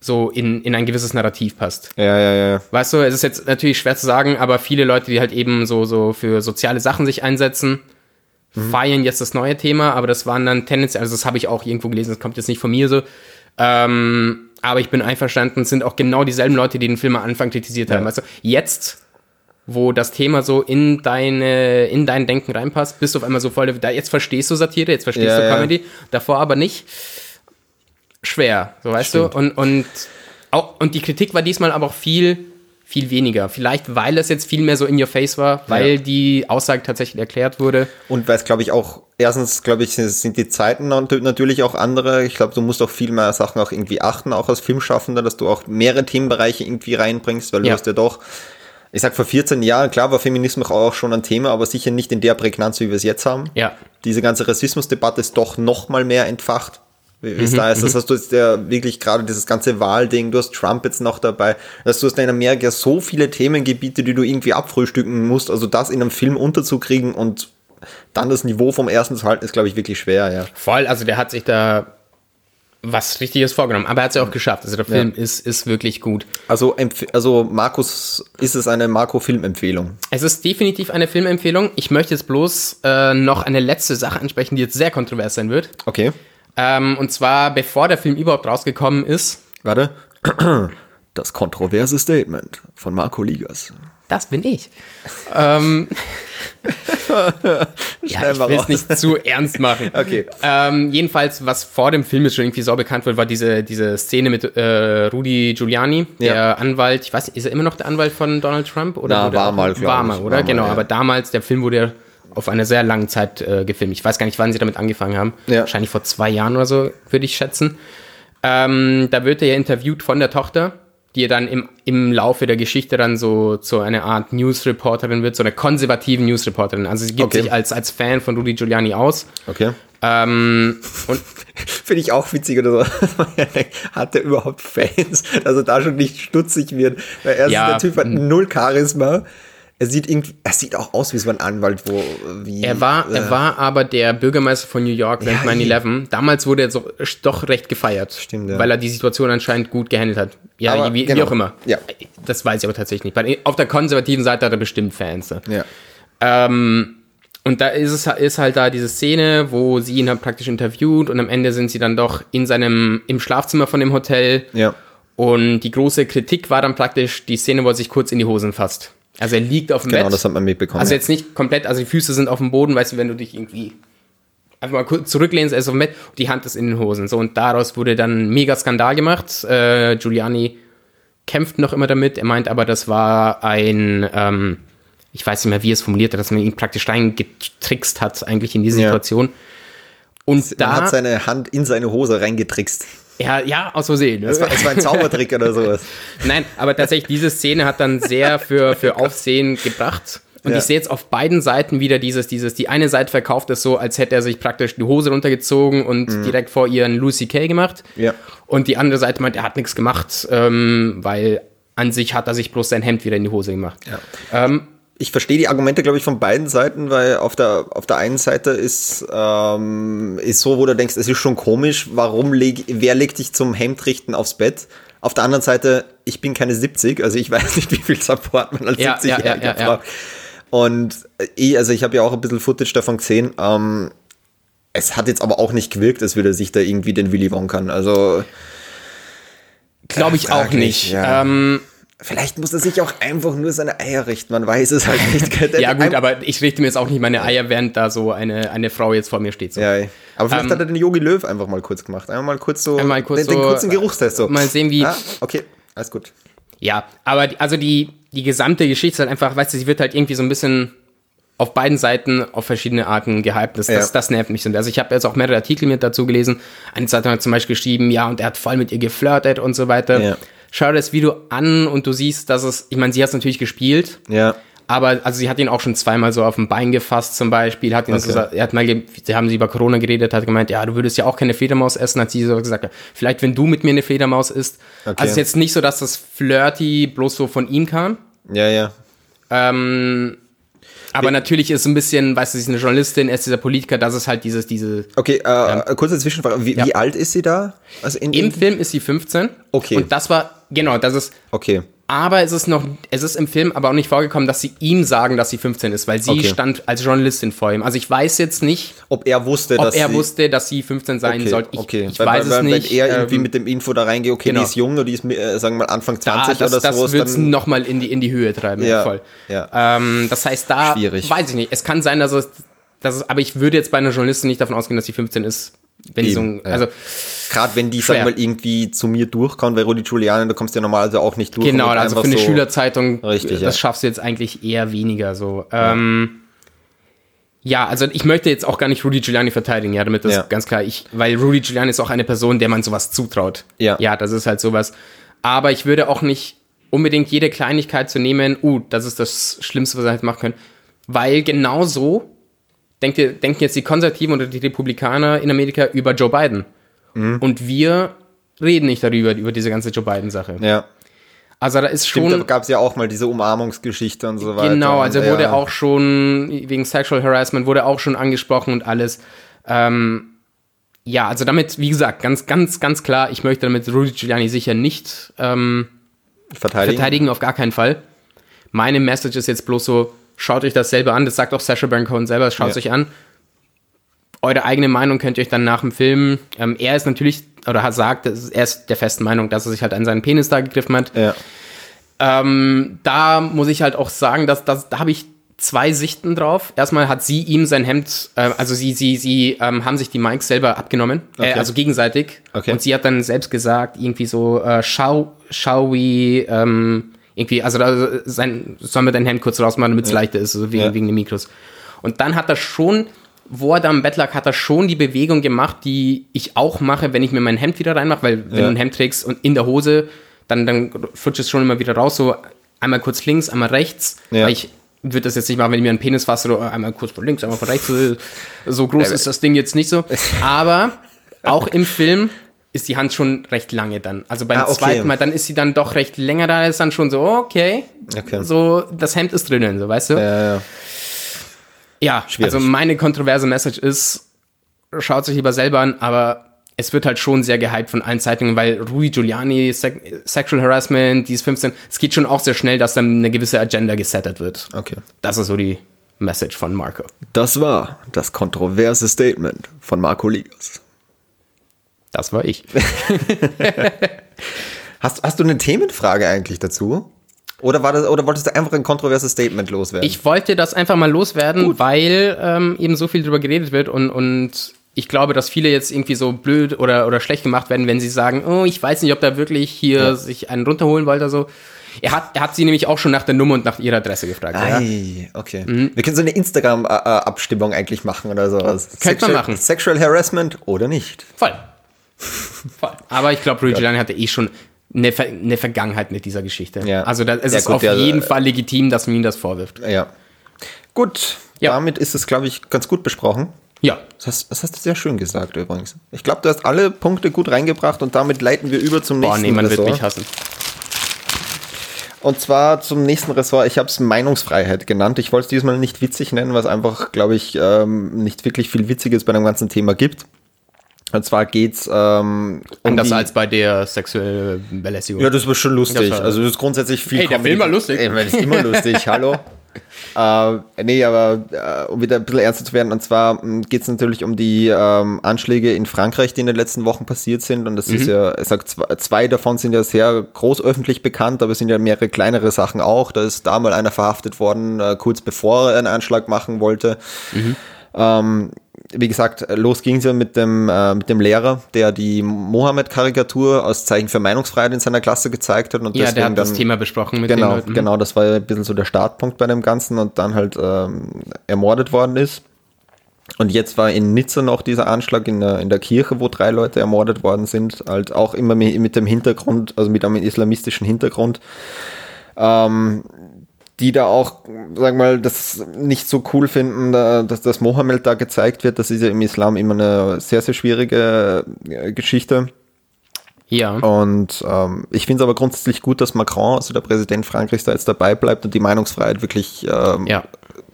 so in, in ein gewisses Narrativ passt. Ja, ja, ja. Weißt du, es ist jetzt natürlich schwer zu sagen, aber viele Leute, die halt eben so, so für soziale Sachen sich einsetzen, feiern jetzt das neue Thema, aber das waren dann tendenziell, also das habe ich auch irgendwo gelesen, das kommt jetzt nicht von mir so. Ähm, aber ich bin einverstanden, es sind auch genau dieselben Leute, die den Film am Anfang kritisiert haben. Weißt du, jetzt, wo das Thema so in deine, in dein Denken reinpasst, bist du auf einmal so voll, da jetzt verstehst du Satire, jetzt verstehst Ja, du ja. Comedy, davor aber nicht. Schwer, so weißt Stimmt. du? Und, und, auch, und die Kritik war diesmal aber auch viel, viel weniger. Vielleicht, weil es jetzt viel mehr so in your face war, weil Ja. die Aussage tatsächlich erklärt wurde. Und weil es, glaube ich, auch, erstens, glaube ich, sind die Zeiten nat- natürlich auch andere. Ich glaube, du musst auch viel mehr Sachen auch irgendwie achten, auch als Filmschaffender, dass du auch mehrere Themenbereiche irgendwie reinbringst, weil du Ja. hast ja doch, ich sag vor 14 Jahren, klar war Feminismus auch schon ein Thema, aber sicher nicht in der Prägnanz, wie wir es jetzt haben. Ja. Diese ganze Rassismusdebatte ist doch noch mal mehr entfacht, wie es mhm, da ist. Das mhm. hast du jetzt ja wirklich gerade dieses ganze Wahlding, du hast Trump jetzt noch dabei, dass du hast in Amerika so viele Themengebiete, die du irgendwie abfrühstücken musst, also das in einem Film unterzukriegen und dann das Niveau vom ersten zu halten, ist, glaube ich, wirklich schwer, ja. Voll, also der hat sich da was Richtiges vorgenommen. Aber er hat es ja auch geschafft. Also der Film ja. ist, ist wirklich gut. Also, also Markus, ist es eine Marco-Filmempfehlung? Es ist definitiv eine Filmempfehlung. Ich möchte jetzt bloß äh, noch eine letzte Sache ansprechen, die jetzt sehr kontrovers sein wird. Okay. Ähm, und zwar, bevor der Film überhaupt rausgekommen ist. Warte. Das kontroverse Statement von Marco Ligas. Das bin ich. ähm, ja, ich will es nicht zu ernst machen. Okay. Ähm, jedenfalls, was vor dem Film jetzt schon irgendwie so bekannt wird, war diese, diese Szene mit äh, Rudy Giuliani, der ja. Anwalt. Ich weiß nicht, ist er immer noch der Anwalt von Donald Trump? Oder Na, war mal, War mal, oder? War genau, mal, ja. aber damals, der Film wurde auf eine sehr lange Zeit äh, gefilmt. Ich weiß gar nicht, wann sie damit angefangen haben. Ja. Wahrscheinlich vor zwei Jahren oder so, würde ich schätzen. Ähm, da wird er ja interviewt von der Tochter die dann im, im Laufe der Geschichte dann so, so eine Art Newsreporterin wird, so eine konservative Newsreporterin. Also sie gibt okay. sich als, als Fan von Rudy Giuliani aus. Okay. Ähm, und Finde ich auch witzig oder so. hat er überhaupt Fans? Also da schon nicht stutzig wird. Weil er ja, der Typ hat null Charisma er sieht irgendwie, er sieht auch aus wie so ein Anwalt, wo wie. Er war, äh, er war aber der Bürgermeister von New York während ja, 9-11. Damals wurde er so, doch recht gefeiert. Stimmt, ja. Weil er die Situation anscheinend gut gehandelt hat. Ja, aber, wie, genau. wie, auch immer. Ja. Das weiß ich aber tatsächlich nicht. auf der konservativen Seite hat er bestimmt Fans. Ja. Ähm, und da ist es ist halt da diese Szene, wo sie ihn halt praktisch interviewt und am Ende sind sie dann doch in seinem im Schlafzimmer von dem Hotel. Ja. Und die große Kritik war dann praktisch die Szene, wo er sich kurz in die Hosen fasst. Also er liegt auf dem genau, Bett. Genau, das hat man mitbekommen. Also jetzt nicht komplett, also die Füße sind auf dem Boden, weißt du, wenn du dich irgendwie einfach mal kurz zurücklehnst, er ist auf dem Bett und die Hand ist in den Hosen. So, und daraus wurde dann ein mega Skandal gemacht. Äh, Giuliani kämpft noch immer damit. Er meint aber, das war ein, ähm, ich weiß nicht mehr, wie er es formuliert hat, dass man ihn praktisch reingetrickst hat, eigentlich in diese Situation. Ja. Und man da hat seine Hand in seine Hose reingetrickst. Ja, ja, aus Versehen. Ne? Das, war, war ein Zaubertrick oder sowas. Nein, aber tatsächlich, diese Szene hat dann sehr für, für Aufsehen gebracht. Und ja. ich sehe jetzt auf beiden Seiten wieder dieses, dieses, die eine Seite verkauft es so, als hätte er sich praktisch die Hose runtergezogen und mhm. direkt vor ihr einen Lucy Kay gemacht. Ja. Und die andere Seite meint, er hat nichts gemacht, ähm, weil an sich hat er sich bloß sein Hemd wieder in die Hose gemacht. Ja. Ähm, ich verstehe die Argumente, glaube ich, von beiden Seiten, weil auf der, auf der einen Seite ist, ähm, ist so, wo du denkst, es ist schon komisch, warum leg, wer legt dich zum Hemdrichten aufs Bett? Auf der anderen Seite, ich bin keine 70, also ich weiß nicht, wie viel Support man als ja, 70-Jähriger ja, ja, braucht. Und eh, also ich habe ja auch ein bisschen Footage davon gesehen. Ähm, es hat jetzt aber auch nicht gewirkt, als würde er sich da irgendwie den Willy wonkern. Also glaube ich auch nicht. Ja. Ähm, Vielleicht muss er sich auch einfach nur seine Eier richten, man weiß es halt nicht. ja gut, aber ich richte mir jetzt auch nicht meine Eier, während da so eine, eine Frau jetzt vor mir steht. So. Ja, aber vielleicht ähm, hat er den Yogi Löw einfach mal kurz gemacht. Einmal mal kurz so einmal kurz den, den kurzen Geruchstest so. Mal sehen, wie... Ah, okay, alles gut. Ja, aber die, also die, die gesamte Geschichte ist halt einfach, weißt du, sie wird halt irgendwie so ein bisschen auf beiden Seiten auf verschiedene Arten gehypt. Das, ja. das, das nervt mich so. Also ich habe jetzt auch mehrere Artikel mit dazu gelesen. Eine Zeitung hat zum Beispiel geschrieben, ja, und er hat voll mit ihr geflirtet und so weiter. Ja schau dir das Video an und du siehst, dass es, ich meine, sie hat es natürlich gespielt. Ja. Aber also sie hat ihn auch schon zweimal so auf dem Bein gefasst zum Beispiel. Hat ihn okay. so, er hat mal, sie haben sie über Corona geredet, hat gemeint, ja, du würdest ja auch keine Fledermaus essen. Hat sie so gesagt, vielleicht wenn du mit mir eine Fledermaus isst. Okay. Also ist jetzt nicht so, dass das Flirty bloß so von ihm kam. Ja, ja. Ähm, aber natürlich ist ein bisschen, weißt du, sie ist eine Journalistin, er ist dieser Politiker, das ist halt dieses, diese. Okay, äh, ja. kurze Zwischenfrage. Wie, ja. wie, alt ist sie da? Also in, Im in Film ist sie 15. Okay. Und das war, genau, das ist. Okay. Aber es ist noch, es ist im Film aber auch nicht vorgekommen, dass sie ihm sagen, dass sie 15 ist, weil sie okay. stand als Journalistin vor ihm. Also ich weiß jetzt nicht, ob er wusste, ob dass er sie wusste, dass sie 15 sein okay, sollte. Ich, okay. ich weil, weiß weil, es nicht. Wenn er irgendwie ähm, mit dem Info da reingeht, okay, genau. die ist jung oder die ist, äh, sagen wir mal, Anfang 20 da, das, oder so. Das wird es nochmal in die, in die Höhe treiben. Ja, voll. Ja. Ähm, das heißt, da Schwierig. weiß ich nicht. Es kann sein, dass es, dass es, aber ich würde jetzt bei einer Journalistin nicht davon ausgehen, dass sie 15 ist. Wenn Eben, so, also, ja. Gerade wenn die, schwer. sag mal, irgendwie zu mir durchkommen, weil Rudi Giuliani, da kommst du ja normalerweise auch nicht durch. Genau, also für eine so Schülerzeitung, richtig, das ja. schaffst du jetzt eigentlich eher weniger so. Ja. Ähm, ja, also ich möchte jetzt auch gar nicht Rudy Giuliani verteidigen, ja, damit das ganz klar, ich, weil Rudy Giuliani ist auch eine Person, der man sowas zutraut. Ja. Ja, das ist halt sowas. Aber ich würde auch nicht unbedingt jede Kleinigkeit zu nehmen, uh, das ist das Schlimmste, was er halt machen können. Weil genau so denkt ihr, denken jetzt die Konservativen oder die Republikaner in Amerika über Joe Biden. mhm. und wir reden nicht darüber, über diese ganze Joe Biden-Sache. Ja. Also da ist Stimmt, schon. Da gab es ja auch mal diese Umarmungsgeschichte und so weiter. Genau, also wurde ja. auch schon, wegen Sexual Harassment wurde auch schon angesprochen und alles. Ähm, ja, also damit, wie gesagt, ganz, ganz, ganz klar, ich möchte damit Rudy Giuliani sicher nicht ähm, verteidigen. verteidigen, auf gar keinen Fall. Meine Message ist jetzt bloß so, schaut euch das selber an, das sagt auch Sasha Baron Cohen selber, schaut es ja. euch an. Eure eigene Meinung könnt ihr euch dann nach dem Film, ähm, er ist natürlich, oder hat sagt, er ist der festen Meinung, dass er sich halt an seinen Penis da gegriffen hat. Ja. Ähm, da muss ich halt auch sagen, dass, dass da habe ich zwei Sichten drauf. Erstmal hat sie ihm sein Hemd, äh, also sie, sie, sie ähm, haben sich die Mikes selber abgenommen, äh, okay. äh, also gegenseitig. Okay. Und sie hat dann selbst gesagt, irgendwie so, äh, shall, shall we, ähm, irgendwie, also da, sein, sollen wir dein Hemd kurz rausmachen, damit es ja. leichter ist, also wegen, ja. wegen den Mikros. Und dann hat er schon, wo er da im Bett lag, hat er schon die Bewegung gemacht, die ich auch mache, wenn ich mir mein Hemd wieder reinmache, weil wenn ja. du ein Hemd trägst und in der Hose, dann, dann flutscht es schon immer wieder raus, so einmal kurz links, einmal rechts, weil ich würde das jetzt nicht machen, wenn ich mir einen Penis fasse oder einmal kurz von links, einmal von rechts. So groß ist das Ding jetzt nicht so. Aber auch im Film ist die Hand schon recht lange dann. Also beim ah, okay. zweiten Mal, dann ist sie dann doch recht länger da, ist dann schon so, okay. okay. So, das Hemd ist drinnen, so weißt du? Ja, ja. ja also meine kontroverse Message ist, schaut sich lieber selber an, aber es wird halt schon sehr gehypt von allen Zeitungen, weil Rui Giuliani, Se Sexual Harassment, dies 15, es geht schon auch sehr schnell, dass dann eine gewisse Agenda gesettet wird. Okay. Das ist so die Message von Marco. Das war das kontroverse Statement von Marco Ligas. Das war ich. hast, hast du eine Themenfrage eigentlich dazu? Oder, war das, oder wolltest du einfach ein kontroverses Statement loswerden? Ich wollte das einfach mal loswerden, Gut. weil ähm, eben so viel darüber geredet wird und, und ich glaube, dass viele jetzt irgendwie so blöd oder, oder schlecht gemacht werden, wenn sie sagen, oh, ich weiß nicht, ob da wirklich hier ja. sich einen runterholen wollte oder so. Er hat, er hat sie nämlich auch schon nach der Nummer und nach ihrer Adresse gefragt. Ei, ja? okay. Mhm. Wir können so eine Instagram-Abstimmung eigentlich machen oder sowas. Könnte man machen. Sexual Harassment oder nicht. Voll. Aber ich glaube, Rudy Giuliani hatte eh schon eine, Ver eine Vergangenheit mit dieser Geschichte. Ja. Also da, es ja, ist gut, auf der, jeden Fall legitim, dass man ihm das vorwirft. Ja. Gut, ja. damit ist es, glaube ich, ganz gut besprochen. Ja. Das hast, das hast, du sehr schön gesagt übrigens. Ich glaube, du hast alle Punkte gut reingebracht und damit leiten wir über zum nächsten Boah, nee, man Ressort. wird mich hassen. Und zwar zum nächsten Ressort. Ich habe es Meinungsfreiheit genannt. Ich wollte es diesmal nicht witzig nennen, was einfach, glaube ich, ähm, nicht wirklich viel Witziges bei dem ganzen Thema gibt. Und zwar geht's ähm, um anders als bei der sexuellen Belästigung. Ja, das war schon lustig. Das war, also das ist grundsätzlich viel. Hey, der Film war lustig. Ey, das ist immer lustig. Hallo. Äh, nee, aber äh, um wieder ein bisschen ernster zu werden, und zwar hm, geht es natürlich um die ähm, Anschläge in Frankreich, die in den letzten Wochen passiert sind. Und das mhm. ist ja, ich sag, zwei, zwei davon sind ja sehr groß öffentlich bekannt, aber es sind ja mehrere kleinere Sachen auch. Da ist da mal einer verhaftet worden, äh, kurz bevor er einen Anschlag machen wollte. Mhm. Ähm, wie gesagt, los ging es ja mit dem, äh, mit dem Lehrer, der die Mohammed-Karikatur als Zeichen für Meinungsfreiheit in seiner Klasse gezeigt hat. Und ja, der hat dann, das Thema besprochen mit genau, den Leuten. Genau, das war ja ein bisschen so der Startpunkt bei dem Ganzen und dann halt ähm, ermordet worden ist. Und jetzt war in Nizza noch dieser Anschlag in der, in der Kirche, wo drei Leute ermordet worden sind, halt auch immer mit dem Hintergrund, also mit einem islamistischen Hintergrund. Ähm, die da auch, sag mal, das nicht so cool finden, dass das Mohammed da gezeigt wird. Das ist ja im Islam immer eine sehr, sehr schwierige äh, Geschichte. Ja. Und ähm, ich finde es aber grundsätzlich gut, dass Macron, also der Präsident Frankreichs, da jetzt dabei bleibt und die Meinungsfreiheit wirklich ähm, ja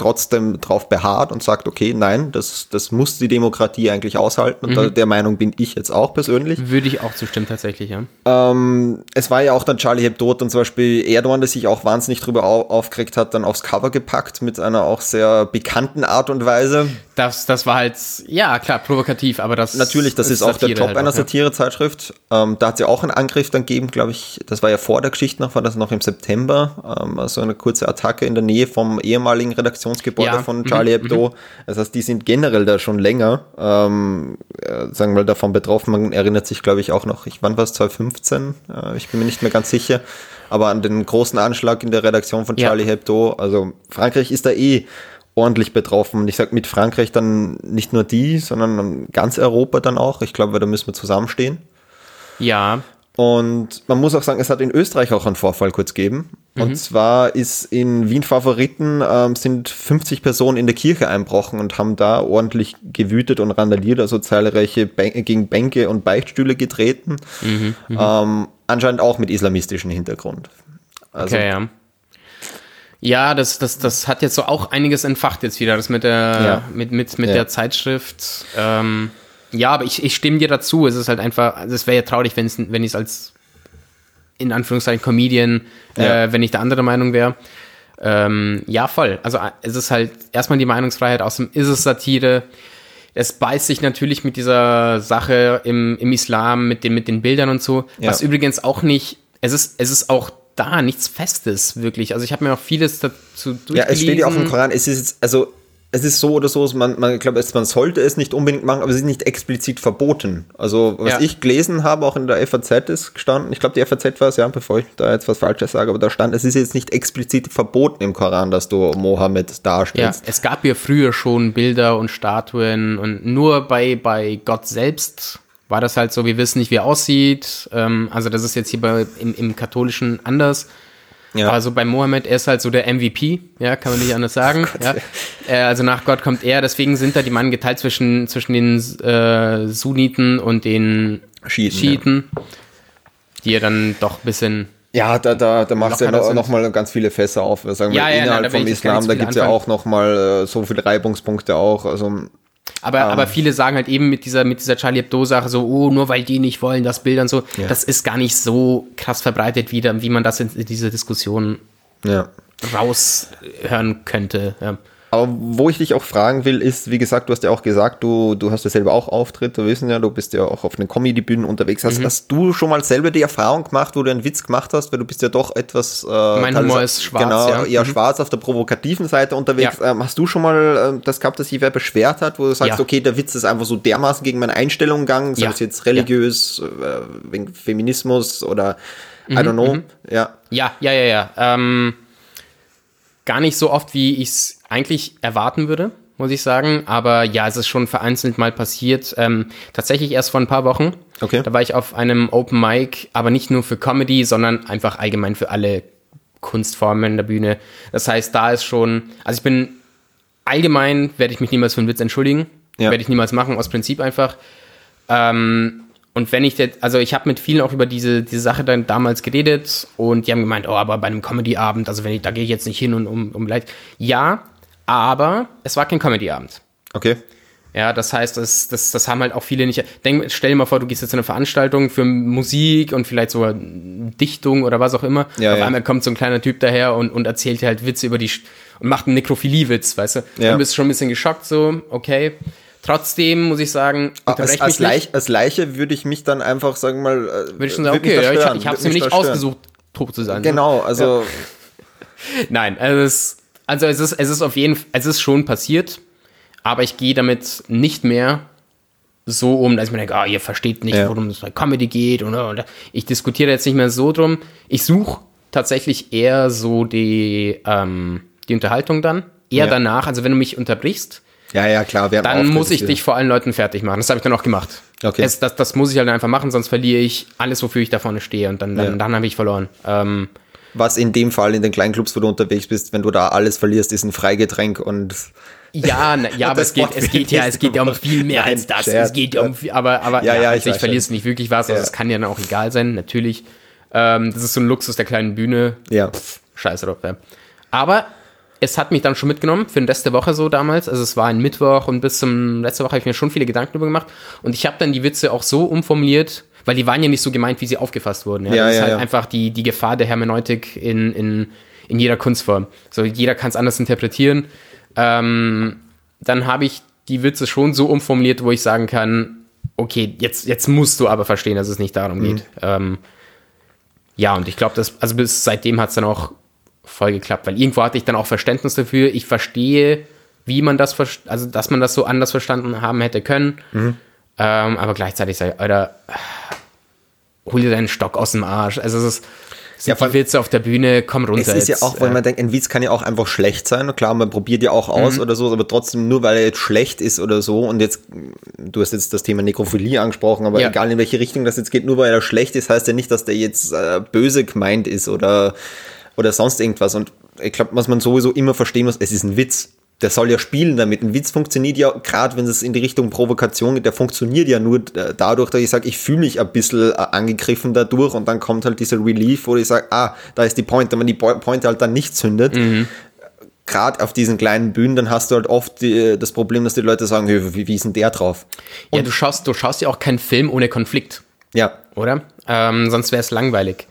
trotzdem drauf beharrt und sagt, okay, nein, das, das muss die Demokratie eigentlich aushalten. Und mhm. da, der Meinung bin ich jetzt auch persönlich. Würde ich auch zustimmen, tatsächlich, ja. Ähm, es war ja auch dann Charlie Hebdo und zum Beispiel Erdogan, der sich auch wahnsinnig drüber aufgeregt hat, dann aufs Cover gepackt mit einer auch sehr bekannten Art und Weise. Das, das war halt, ja, klar, provokativ, aber das. Natürlich, das ist, ist auch der Job halt einer Satirezeitschrift. Ähm, da hat es ja auch einen Angriff dann gegeben, glaube ich. Das war ja vor der Geschichte noch, war das noch im September. Ähm, also eine kurze Attacke in der Nähe vom ehemaligen Redaktionsgebäude ja. von Charlie mhm. Hebdo. Mhm. Das heißt, die sind generell da schon länger, ähm, äh, sagen wir mal, davon betroffen. Man erinnert sich, glaube ich, auch noch, ich wann war es, 2015? Äh, ich bin mir nicht mehr ganz sicher. Aber an den großen Anschlag in der Redaktion von Charlie ja. Hebdo. Also Frankreich ist da eh ordentlich betroffen. Und ich sage mit Frankreich dann nicht nur die, sondern ganz Europa dann auch. Ich glaube, da müssen wir zusammenstehen. Ja. Und man muss auch sagen, es hat in Österreich auch einen Vorfall kurz gegeben. Und mhm. zwar ist in Wien Favoriten ähm, sind 50 Personen in der Kirche einbrochen und haben da ordentlich gewütet und randaliert, also zahlreiche Bän gegen Bänke und Beichtstühle getreten. Mhm, mhm, ähm, anscheinend auch mit islamistischem Hintergrund. Also, okay, ja. Ja, das, das, das hat jetzt so auch einiges entfacht jetzt wieder, das mit der, ja. mit, mit, mit ja. der Zeitschrift. Ähm, ja, aber ich, ich stimme dir dazu. Es ist halt einfach, also es wäre ja traurig, wenn ich es als in Anführungszeichen Comedian, ja. äh, wenn ich der andere Meinung wäre. Ähm, ja, voll. Also äh, es ist halt erstmal die Meinungsfreiheit, außerdem ist es Satire. Es beißt sich natürlich mit dieser Sache im, im Islam, mit den, mit den Bildern und so. Ja. Was übrigens auch nicht, es ist, es ist auch da nichts Festes, wirklich. Also ich habe mir auch vieles dazu durchgelesen. Ja, es steht ja auch im Koran, es ist also es ist so oder so, man, man glaube, man sollte es nicht unbedingt machen, aber es ist nicht explizit verboten. Also, was ja. ich gelesen habe, auch in der FAZ ist gestanden, ich glaube, die FAZ war es, ja, bevor ich da jetzt was Falsches sage, aber da stand, es ist jetzt nicht explizit verboten im Koran, dass du Mohammed darstellst. Ja, es gab ja früher schon Bilder und Statuen und nur bei, bei Gott selbst war das halt so, wir wissen nicht, wie er aussieht. Ähm, also, das ist jetzt hier bei, im, im Katholischen anders. Ja. Also bei Mohammed, er ist halt so der MVP, ja, kann man nicht anders sagen. Oh ja. Äh, also nach Gott kommt er, deswegen sind da die Mann geteilt zwischen, zwischen den äh, Sunniten und den Schiiten, Schiiten ja. die ja dann doch ein bisschen ja, da, da, da macht es ja noch, noch, mal ganz viele Fässer auf. Sagen wir, ja, ja, innerhalb vom Islam, da gibt es ja auch noch mal äh, so viele Reibungspunkte auch. Also aber, ähm. aber viele sagen halt eben mit dieser, mit dieser Charlie Hebdo-Sache so, oh, nur weil die nicht wollen, das Bild und so, ja. das ist gar nicht so krass verbreitet, wie, wie man das in, in dieser Diskussion ja. raushören könnte. Ja. Aber wo ich dich auch fragen will, ist, wie gesagt, du hast ja auch gesagt, du, du hast ja selber auch Auftritte, wir wissen ja, du bist ja auch auf den Comedy-Bühnen unterwegs. Hast, mhm. hast du schon mal selber die Erfahrung gemacht, wo du einen Witz gemacht hast, weil du bist ja doch etwas... Äh, mein Humor ist schwarz, Genau, ja. eher mhm. schwarz auf der provokativen Seite unterwegs. Ja. Ähm, hast du schon mal äh, das gehabt, dass sich wer beschwert hat, wo du sagst, ja. okay, der Witz ist einfach so dermaßen gegen meine Einstellung gegangen, sei es jetzt religiös, äh, wegen Feminismus oder mhm, I don't know, mhm. ja. Ja, ja, ja, ja. Ähm, gar nicht so oft, wie ich es eigentlich erwarten würde, muss ich sagen. Aber ja, es ist schon vereinzelt mal passiert. Ähm, tatsächlich erst vor ein paar Wochen. Okay. Da war ich auf einem Open Mic, aber nicht nur für Comedy, sondern einfach allgemein für alle Kunstformen in der Bühne. Das heißt, da ist schon, also ich bin allgemein, werde ich mich niemals für einen Witz entschuldigen. Ja. Werde ich niemals machen, aus Prinzip einfach. Ähm, und wenn ich jetzt, also ich habe mit vielen auch über diese, diese Sache dann damals geredet und die haben gemeint, oh, aber bei einem Comedy-Abend, also wenn ich, da gehe ich jetzt nicht hin und um, um Leid. Ja, aber es war kein Comedy-Abend. Okay. Ja, das heißt, das, das, das haben halt auch viele nicht. Denk, stell dir mal vor, du gehst jetzt zu einer Veranstaltung für Musik und vielleicht sogar Dichtung oder was auch immer. Ja, Auf ja. einmal kommt so ein kleiner Typ daher und, und erzählt dir halt Witze über die und macht einen Nekrophilie-Witz, weißt du? Ja. Dann bist du schon ein bisschen geschockt, so, okay. Trotzdem muss ich sagen, ah, als, als, Leich, als, Leiche würde ich mich dann einfach, sagen mal, äh, würde ich schon sagen, okay, ja, ich, ich habe es mir nicht ausgesucht, tot zu sein. Genau, so. also. Nein, also es also es ist, es ist auf jeden Fall, es ist schon passiert, aber ich gehe damit nicht mehr so um, dass ich mir denke, ah, ihr versteht nicht, ja. worum es bei Comedy geht. Und, und ich diskutiere jetzt nicht mehr so drum. Ich suche tatsächlich eher so die, ähm, die Unterhaltung dann. Eher ja. danach, also wenn du mich unterbrichst, ja, ja, klar. dann muss ich dich vor allen Leuten fertig machen. Das habe ich dann auch gemacht. Okay. Es, das, das muss ich halt einfach machen, sonst verliere ich alles, wofür ich da vorne stehe. Und dann, dann, dann habe ich verloren. Ähm, was in dem Fall in den kleinen Clubs, wo du unterwegs bist, wenn du da alles verlierst, ist ein Freigetränk und ja, na, ja, aber es geht, es geht ja, es geht ja um viel mehr als das. Scherz. Es geht ja um, aber, aber ja, ja, ja ich, ich verlierst nicht wirklich was. Also es kann ja dann auch egal sein, natürlich. Ähm, das ist so ein Luxus der kleinen Bühne. Ja. Pff, scheiße drauf. Ja. Aber es hat mich dann schon mitgenommen für den Rest der Woche so damals. Also es war ein Mittwoch und bis zum letzte Woche habe ich mir schon viele Gedanken darüber gemacht. Und ich habe dann die Witze auch so umformuliert, weil die waren ja nicht so gemeint, wie sie aufgefasst wurden. Ja, ja das ist halt ja. einfach die, die Gefahr der Hermeneutik in, in, in jeder Kunstform. So, jeder kann es anders interpretieren. Ähm, dann habe ich die Witze schon so umformuliert, wo ich sagen kann, okay, jetzt, jetzt musst du aber verstehen, dass es nicht darum mhm. geht. Ähm, ja, und ich glaube, dass, also bis seitdem hat es dann auch voll geklappt, weil irgendwo hatte ich dann auch Verständnis dafür. Ich verstehe, wie man das, also dass man das so anders verstanden haben hätte können. Mhm. Ähm, aber gleichzeitig sage ich, Alter, hol dir deinen Stock aus dem Arsch. Also es ist, ja, die Witze auf der Bühne, komm runter. Es ist jetzt, ja auch, weil ja. man denkt, ein Witz kann ja auch einfach schlecht sein. Klar, man probiert ja auch aus mhm. oder so, aber trotzdem nur, weil er jetzt schlecht ist oder so und jetzt, du hast jetzt das Thema Nekrophilie angesprochen, aber ja. egal in welche Richtung das jetzt geht, nur weil er schlecht ist, heißt ja nicht, dass der jetzt äh, böse gemeint ist oder oder sonst irgendwas. Und ich glaube, was man sowieso immer verstehen muss, es ist ein Witz. Der soll ja spielen damit. Ein Witz funktioniert ja, gerade wenn es in die Richtung Provokation geht, der funktioniert ja nur dadurch, dass ich sage, ich fühle mich ein bisschen äh, angegriffen dadurch und dann kommt halt dieser Relief, wo ich sage, ah, da ist die Pointe. Wenn die Pointe halt dann nicht zündet, mhm gerade auf diesen kleinen Bühnen, dann hast du halt oft die, das Problem, dass die Leute sagen, wie, wie ist denn der drauf? Und ja, du schaust, du schaust ja auch keinen Film ohne Konflikt. Ja. Oder? Ähm, sonst wäre es langweilig.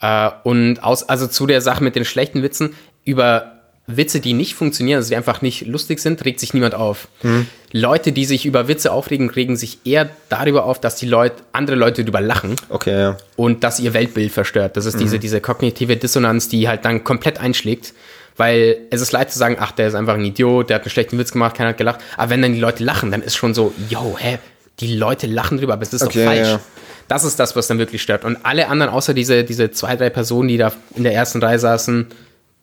Äh, und aus, also zu der Sache mit den schlechten Witzen, über Witze, die nicht funktionieren, also die einfach nicht lustig sind, regt sich niemand auf. Mhm. Leute, die sich über Witze aufregen, regen sich eher darüber auf, dass die Leute, andere Leute darüber lachen. Okay, ja. Und dass ihr Weltbild verstört. Das ist mhm. diese, diese kognitive Dissonanz, die halt dann komplett einschlägt. Weil es ist leid zu sagen, ach, der ist einfach ein Idiot, der hat einen schlechten Witz gemacht, keiner hat gelacht. Aber wenn dann die Leute lachen, dann ist schon so, yo, hä, die Leute lachen drüber, aber es ist okay, doch falsch. Ja. Das ist das, was dann wirklich stört. Und alle anderen, außer diese, diese zwei, drei Personen, die da in der ersten Reihe saßen,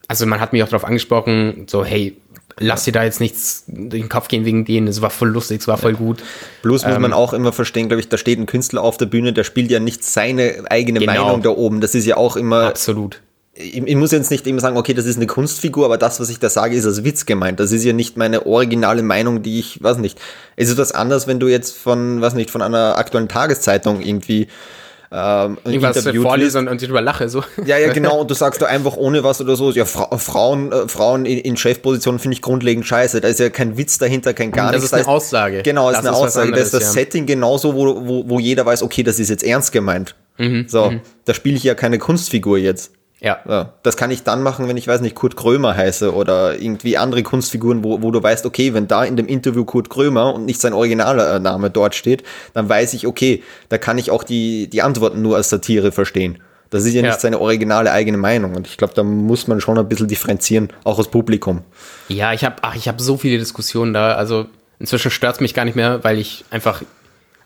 also man hat mich auch darauf angesprochen, so, hey, lass dir da jetzt nichts durch den Kopf gehen wegen denen, es war voll lustig, es war voll gut. Bloß muss ähm, man auch immer verstehen, glaube ich, da steht ein Künstler auf der Bühne, der spielt ja nicht seine eigene genau. Meinung da oben. Das ist ja auch immer. Absolut. Ich, ich, muss jetzt nicht immer sagen, okay, das ist eine Kunstfigur, aber das, was ich da sage, ist als Witz gemeint. Das ist ja nicht meine originale Meinung, die ich, weiß nicht. Es ist was anderes, wenn du jetzt von, weiß nicht, von einer aktuellen Tageszeitung irgendwie ähm, Irgendwas vorlese und, darüber lache. So. Ja, ja, genau. Und du sagst da einfach ohne was oder so, ja, Fra Frauen, äh, Frauen in, in Chefpositionen finde ich grundlegend scheiße. Da ist ja kein Witz dahinter, kein gar das nichts. Das ist eine Aussage. Genau, das ist eine Aussage. Anderes, das ist das ja. Setting genauso, wo, wo, wo jeder weiß, okay, das ist jetzt ernst gemeint. Mhm, so, mhm. da spiele ich ja keine Kunstfigur jetzt. Ja. ja. Das kann ich dann machen, wenn ich, weiß nicht, Kurt Krömer heiße oder irgendwie andere Kunstfiguren, wo, wo du weißt, okay, wenn da in dem Interview Kurt Krömer und nicht sein originaler Name dort steht, dann weiß ich, okay, da kann ich auch die, die Antworten nur als Satire verstehen. Das ist ja, ja. nicht seine originale eigene Meinung. Und ich glaube, da muss man schon ein bisschen differenzieren, auch als Publikum. Ja, ich habe ich hab so viele Diskussionen da. Also inzwischen stört es mich gar nicht mehr, weil ich einfach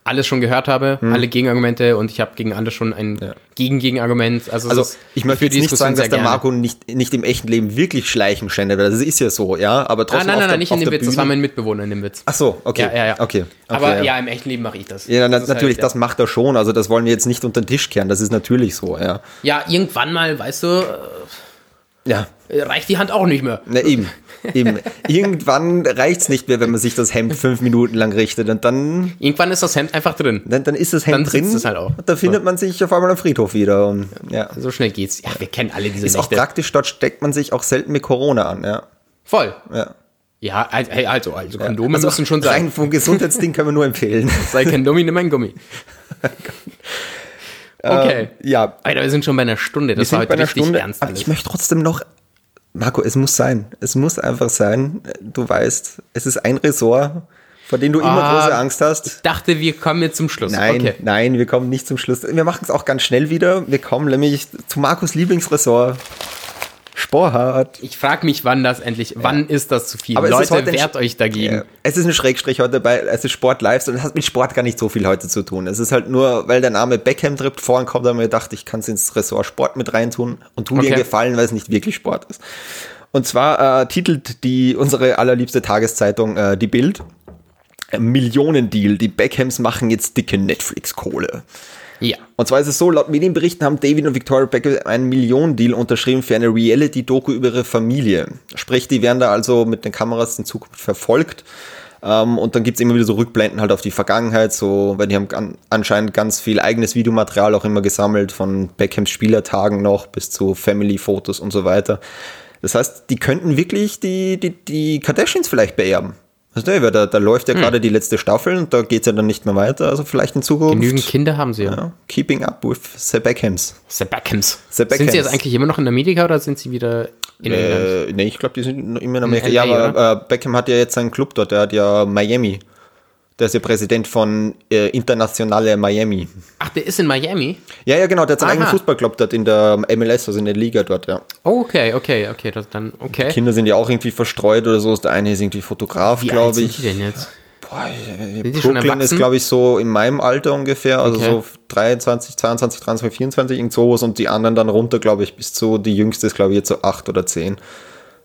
alles schon gehört habe, hm. alle Gegenargumente und ich habe gegen alle schon ein ja. Gegen-Gegenargument. Also, also ich möchte jetzt nicht sagen, dass der Marco nicht, nicht im echten Leben wirklich Schleichen schändet, das ist ja so, ja, aber trotzdem. Ah, nein, nein, nein, nicht in dem Witz, Bühne. das war mein Mitbewohner in dem Witz. Ach so, okay. Ja, ja, ja. Okay, okay. Aber ja. ja. im echten Leben mache ich das. Ja, das natürlich, halt, das macht er schon, also das wollen wir jetzt nicht unter den Tisch kehren, das ist natürlich so, ja. Ja, irgendwann mal, weißt du, ja. reicht die Hand auch nicht mehr. Na eben. Eben. Irgendwann reicht es nicht mehr, wenn man sich das Hemd fünf Minuten lang richtet und dann. Irgendwann ist das Hemd einfach drin. Dann, dann ist das Hemd dann drin. Es halt auch. Und da findet man sich auf einmal am Friedhof wieder. Und, ja. So schnell geht's. Ja, wir kennen alle diese Ist Nächte. auch praktisch, dort steckt man sich auch selten mit Corona an, ja. Voll. Ja. Ja, also, also Kondome also müssen schon sein. Rein vom Gesundheitsding können wir nur empfehlen. Sei kein Dummi, nimm ein Gummi. okay. Ähm, ja. Alter, wir sind schon bei einer Stunde. Das wir war heute richtig Stunde, ernst. Aber ich möchte trotzdem noch Marco, es muss sein. Es muss einfach sein. Du weißt, es ist ein Ressort, vor dem du immer ah, große Angst hast. Ich dachte, wir kommen jetzt zum Schluss. Nein, okay. nein, wir kommen nicht zum Schluss. Wir machen es auch ganz schnell wieder. Wir kommen nämlich zu Markus Lieblingsressort. Sport. Ich frage mich, wann das endlich, ja. wann ist das zu viel? Aber Leute, wehrt euch dagegen. Ja. Es ist ein Schrägstrich heute bei, es ist Sport live und es hat mit Sport gar nicht so viel heute zu tun. Es ist halt nur, weil der Name Beckham trippt, vorhin kommt, da mir gedacht, ich kann es ins Ressort Sport mit reintun und tu okay. dir gefallen, weil es nicht wirklich Sport ist. Und zwar äh, titelt die unsere allerliebste Tageszeitung äh, die Bild Millionendeal. Die Beckhams machen jetzt dicke Netflix-Kohle. Ja. Und zwar ist es so, laut Medienberichten haben David und Victoria Beckham einen Millionendeal unterschrieben für eine Reality-Doku über ihre Familie. Sprich, die werden da also mit den Kameras in Zukunft verfolgt. Ähm, und dann gibt's immer wieder so Rückblenden halt auf die Vergangenheit, so, weil die haben an, anscheinend ganz viel eigenes Videomaterial auch immer gesammelt, von Beckhams Spielertagen noch bis zu Family-Fotos und so weiter. Das heißt, die könnten wirklich die, die, die Kardashians vielleicht beerben. Also, da, da, da läuft ja hm. gerade die letzte Staffel und da geht es ja dann nicht mehr weiter. Also vielleicht in Zukunft. Genügend Kinder haben sie ja. ja keeping up with the Beckhams. The Beckhams. The Beckhams. Sind sie jetzt eigentlich immer noch in Amerika oder sind sie wieder in äh, England? Nee, ich glaube, die sind immer in Amerika. In LA, ja, aber äh, Beckham hat ja jetzt seinen Club dort. Der hat ja Miami. Der ist ja Präsident von äh, Internationale Miami. Ach, der ist in Miami? Ja, ja, genau. Der hat seinen eigenen Fußballclub dort in der MLS, also in der Liga dort, ja. Oh, okay, okay, okay. Das dann, okay. Die Kinder sind ja auch irgendwie verstreut oder so. Der eine ist irgendwie Fotograf, glaube ich. Wie sind die denn jetzt? Boah, sind Brooklyn ist, glaube ich, so in meinem Alter ungefähr, also okay. so 23, 22, 23, 24, irgend sowas und die anderen dann runter, glaube ich, bis zu, die jüngste ist, glaube ich, jetzt so 8 oder 10.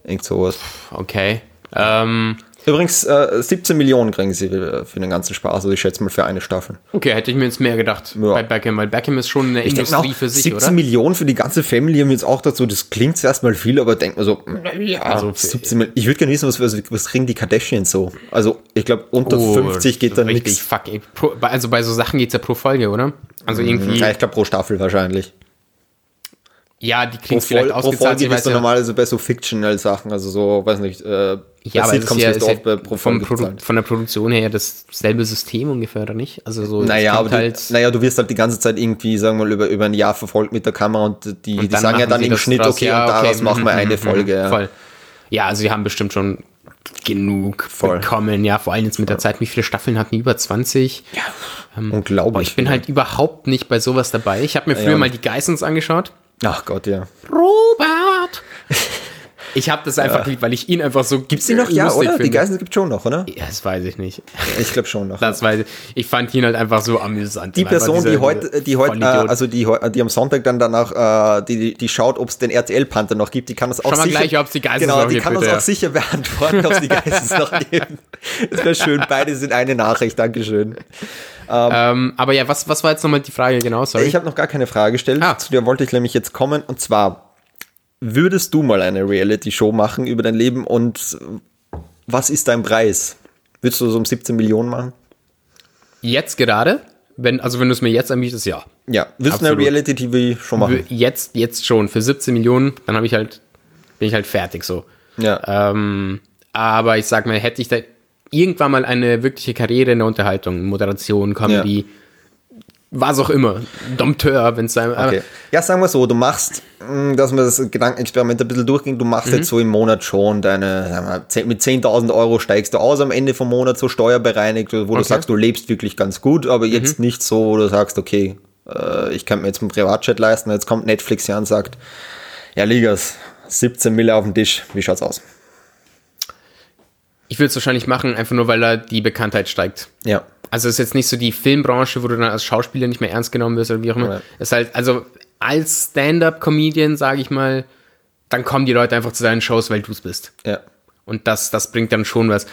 Irgend sowas. Okay. Ähm, Übrigens, äh, 17 Millionen kriegen sie für den ganzen Spaß, also ich schätze mal für eine Staffel. Okay, hätte ich mir jetzt mehr gedacht ja. bei Beckham, weil Beckham ist schon eine ich Industrie auch, für sich, 17 oder? Millionen für die ganze Family haben jetzt auch dazu, das klingt zuerst mal viel, aber denkt man so, ja, also 17 Millionen. Ich würde gerne wissen, was, was, kriegen die Kardashians so? Also, ich glaube, unter oh, 50 geht da nichts. Fuck, ey. also bei so Sachen geht es ja pro Folge, oder? Also irgendwie. Ja, ich glaube pro Staffel wahrscheinlich. Ja, die klingt pro vielleicht Vol ausgezahlt. Pro Folge ist ja normalerweise bei so Fictional-Sachen, also so, weiß nicht, äh, ja, aber Sitcoms ist ja, ist ja pro vom Produ von der Produktion her dasselbe System ungefähr, oder nicht? Also so, naja, aber halt du, naja, du wirst halt die ganze Zeit irgendwie, sagen wir mal, über, über ein Jahr verfolgt mit der Kamera und die, und die sagen ja dann im Schnitt, okay, ja, okay, und daraus machen wir eine Folge. Ja. Voll. Ja, also die haben bestimmt schon genug Voll. bekommen, ja, vor allem jetzt mit der Zeit, wie viele Staffeln hatten die? Über 20? Ja, ähm, unglaublich. ich bin halt überhaupt nicht bei sowas dabei. Ich habe mir früher ja. mal die Geissens angeschaut. Ach Gott, ja. Robert! Ich habe das einfach ja. lieb, weil ich ihn einfach so. Gibt's die noch? Ja, oder? Finde. Die Geistern gibt schon noch, oder? Ja, das weiß ich nicht. Ich glaube schon noch. Das weiß ich. Ich fand ihn halt einfach so amüsant. Die Person, die heute, die heute, äh, also die, die am Sonntag dann danach, äh, die, die schaut, ob es den RTL-Panther noch gibt, die kann das auch Schau sicher. Mal gleich, ob es die Geistern genau, die kann das auch sicher beantworten, ob es die Geistern noch geben. Das wäre schön. Beide sind eine Nachricht. Dankeschön. Ähm, ähm, aber ja, was, was war jetzt nochmal die Frage genau? Sorry. Ich habe noch gar keine Frage gestellt. Ah. Zu der wollte ich nämlich jetzt kommen. Und zwar, würdest du mal eine Reality-Show machen über dein Leben und was ist dein Preis? Würdest du so um 17 Millionen machen? Jetzt gerade? Wenn, also wenn du es mir jetzt anbietest, ja. Ja, willst du eine Reality-TV schon machen? Jetzt, jetzt schon. Für 17 Millionen, dann habe ich halt, bin ich halt fertig so. Ja. Ähm, aber ich sag mal, hätte ich da irgendwann mal eine wirkliche Karriere in der Unterhaltung, Moderation, Comedy, ja. was auch immer, Dompteur, wenn es sein. Okay. Ja, sagen wir so, du machst, hm, dass wir das Gedankenexperiment ein bisschen durchgehen, du machst mhm. jetzt so im Monat schon deine, wir, mit 10.000 Euro steigst du aus am Ende vom Monat so steuerbereinigt, wo okay. du sagst, du lebst wirklich ganz gut, aber jetzt mhm. nicht so, wo du sagst, okay, äh, ich kann mir jetzt einen Privatchat leisten, jetzt kommt Netflix her und sagt, ja, Ligas, 17 Mille auf dem Tisch, wie schaut's aus? Ich würde es wahrscheinlich machen, einfach nur, weil da die Bekanntheit steigt. Ja. Also es ist jetzt nicht so die Filmbranche, wo du dann als Schauspieler nicht mehr ernst genommen wirst oder wie auch immer. Ja. Es ist halt, also als Stand-up-Comedian, sage ich mal, dann kommen die Leute einfach zu deinen Shows, weil du es bist. Ja. Und das, das bringt dann schon was.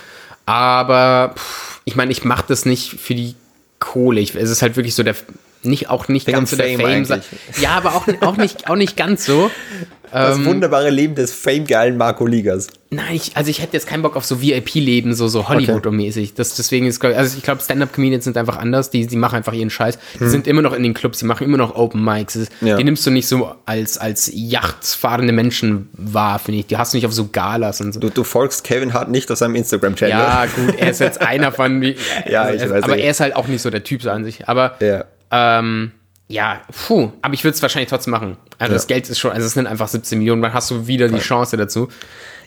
Aber pff, ich meine, ich mache das nicht für die Kohle. Ich, es ist halt wirklich so der nicht auch nicht Wegen ganz so der Fame. Fame ja, aber auch, auch, nicht, auch nicht ganz so. Das ähm, wunderbare Leben des famegeilen Marco Ligas. Nein, ich, also ich hätte jetzt keinen Bock auf so VIP-Leben, so, so Hollywood-mäßig. Das, deswegen ist, also ich glaube, Stand-Up-Comedians sind einfach anders. Die, die machen einfach ihren Scheiß. Die hm. sind immer noch in den Clubs, die machen immer noch Open Mics. Ja. Die nimmst du nicht so als, als yachtfahrende Menschen wahr, finde ich. Die hast du nicht auf so Galas und so. Du, du folgst Kevin Hart nicht auf seinem Instagram-Channel. Ja, gut, er ist jetzt einer von. ja, ich weiß Aber er ist halt auch nicht so der Typ so an sich. Aber. Ja. Ähm, ja, puh, aber ich würde es wahrscheinlich trotzdem machen. Also ja. das Geld ist schon, also es sind einfach 17 Millionen, dann hast du wieder die Chance dazu.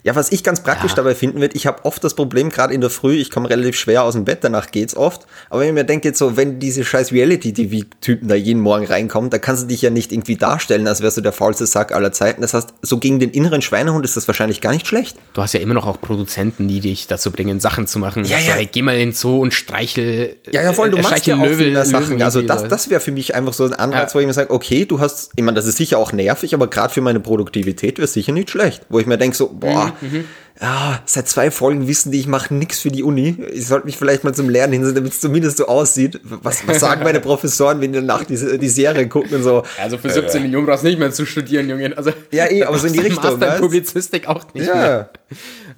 Ja, was ich ganz praktisch ja. dabei finden wird, ich habe oft das Problem, gerade in der Früh, ich komme relativ schwer aus dem Bett, danach geht's oft. Aber wenn ich mir denke, jetzt so, wenn diese scheiß Reality-TV-Typen da jeden Morgen reinkommen, da kannst du dich ja nicht irgendwie darstellen, als wärst du der faulste Sack aller Zeiten. Das heißt, so gegen den inneren Schweinehund ist das wahrscheinlich gar nicht schlecht. Du hast ja immer noch auch Produzenten, die dich dazu bringen, Sachen zu machen. Ja, ja. So, hey, geh mal in den Zoo und streichel. Ja, ja, voll, du äh, machst ja auch Löwen, Sachen. Also das, das wäre für mich einfach so ein Anreiz, ja. wo ich mir sage, okay, du hast, ich meine, das ist sicher auch nervig, aber gerade für meine Produktivität wäre es sicher nicht schlecht. Wo ich mir denke so, boah, mhm. ja, seit zwei Folgen wissen die, ich mache nichts für die Uni. Ich sollte mich vielleicht mal zum Lernen hinsetzen, damit es zumindest so aussieht. Was, was sagen meine Professoren, wenn die nach die, die Serie gucken und so? Also für 17 äh, Millionen brauchst du nicht mehr zu studieren, Junge. Also, ja, eh, aber so in die Richtung. Master Publizistik auch nicht ja. mehr.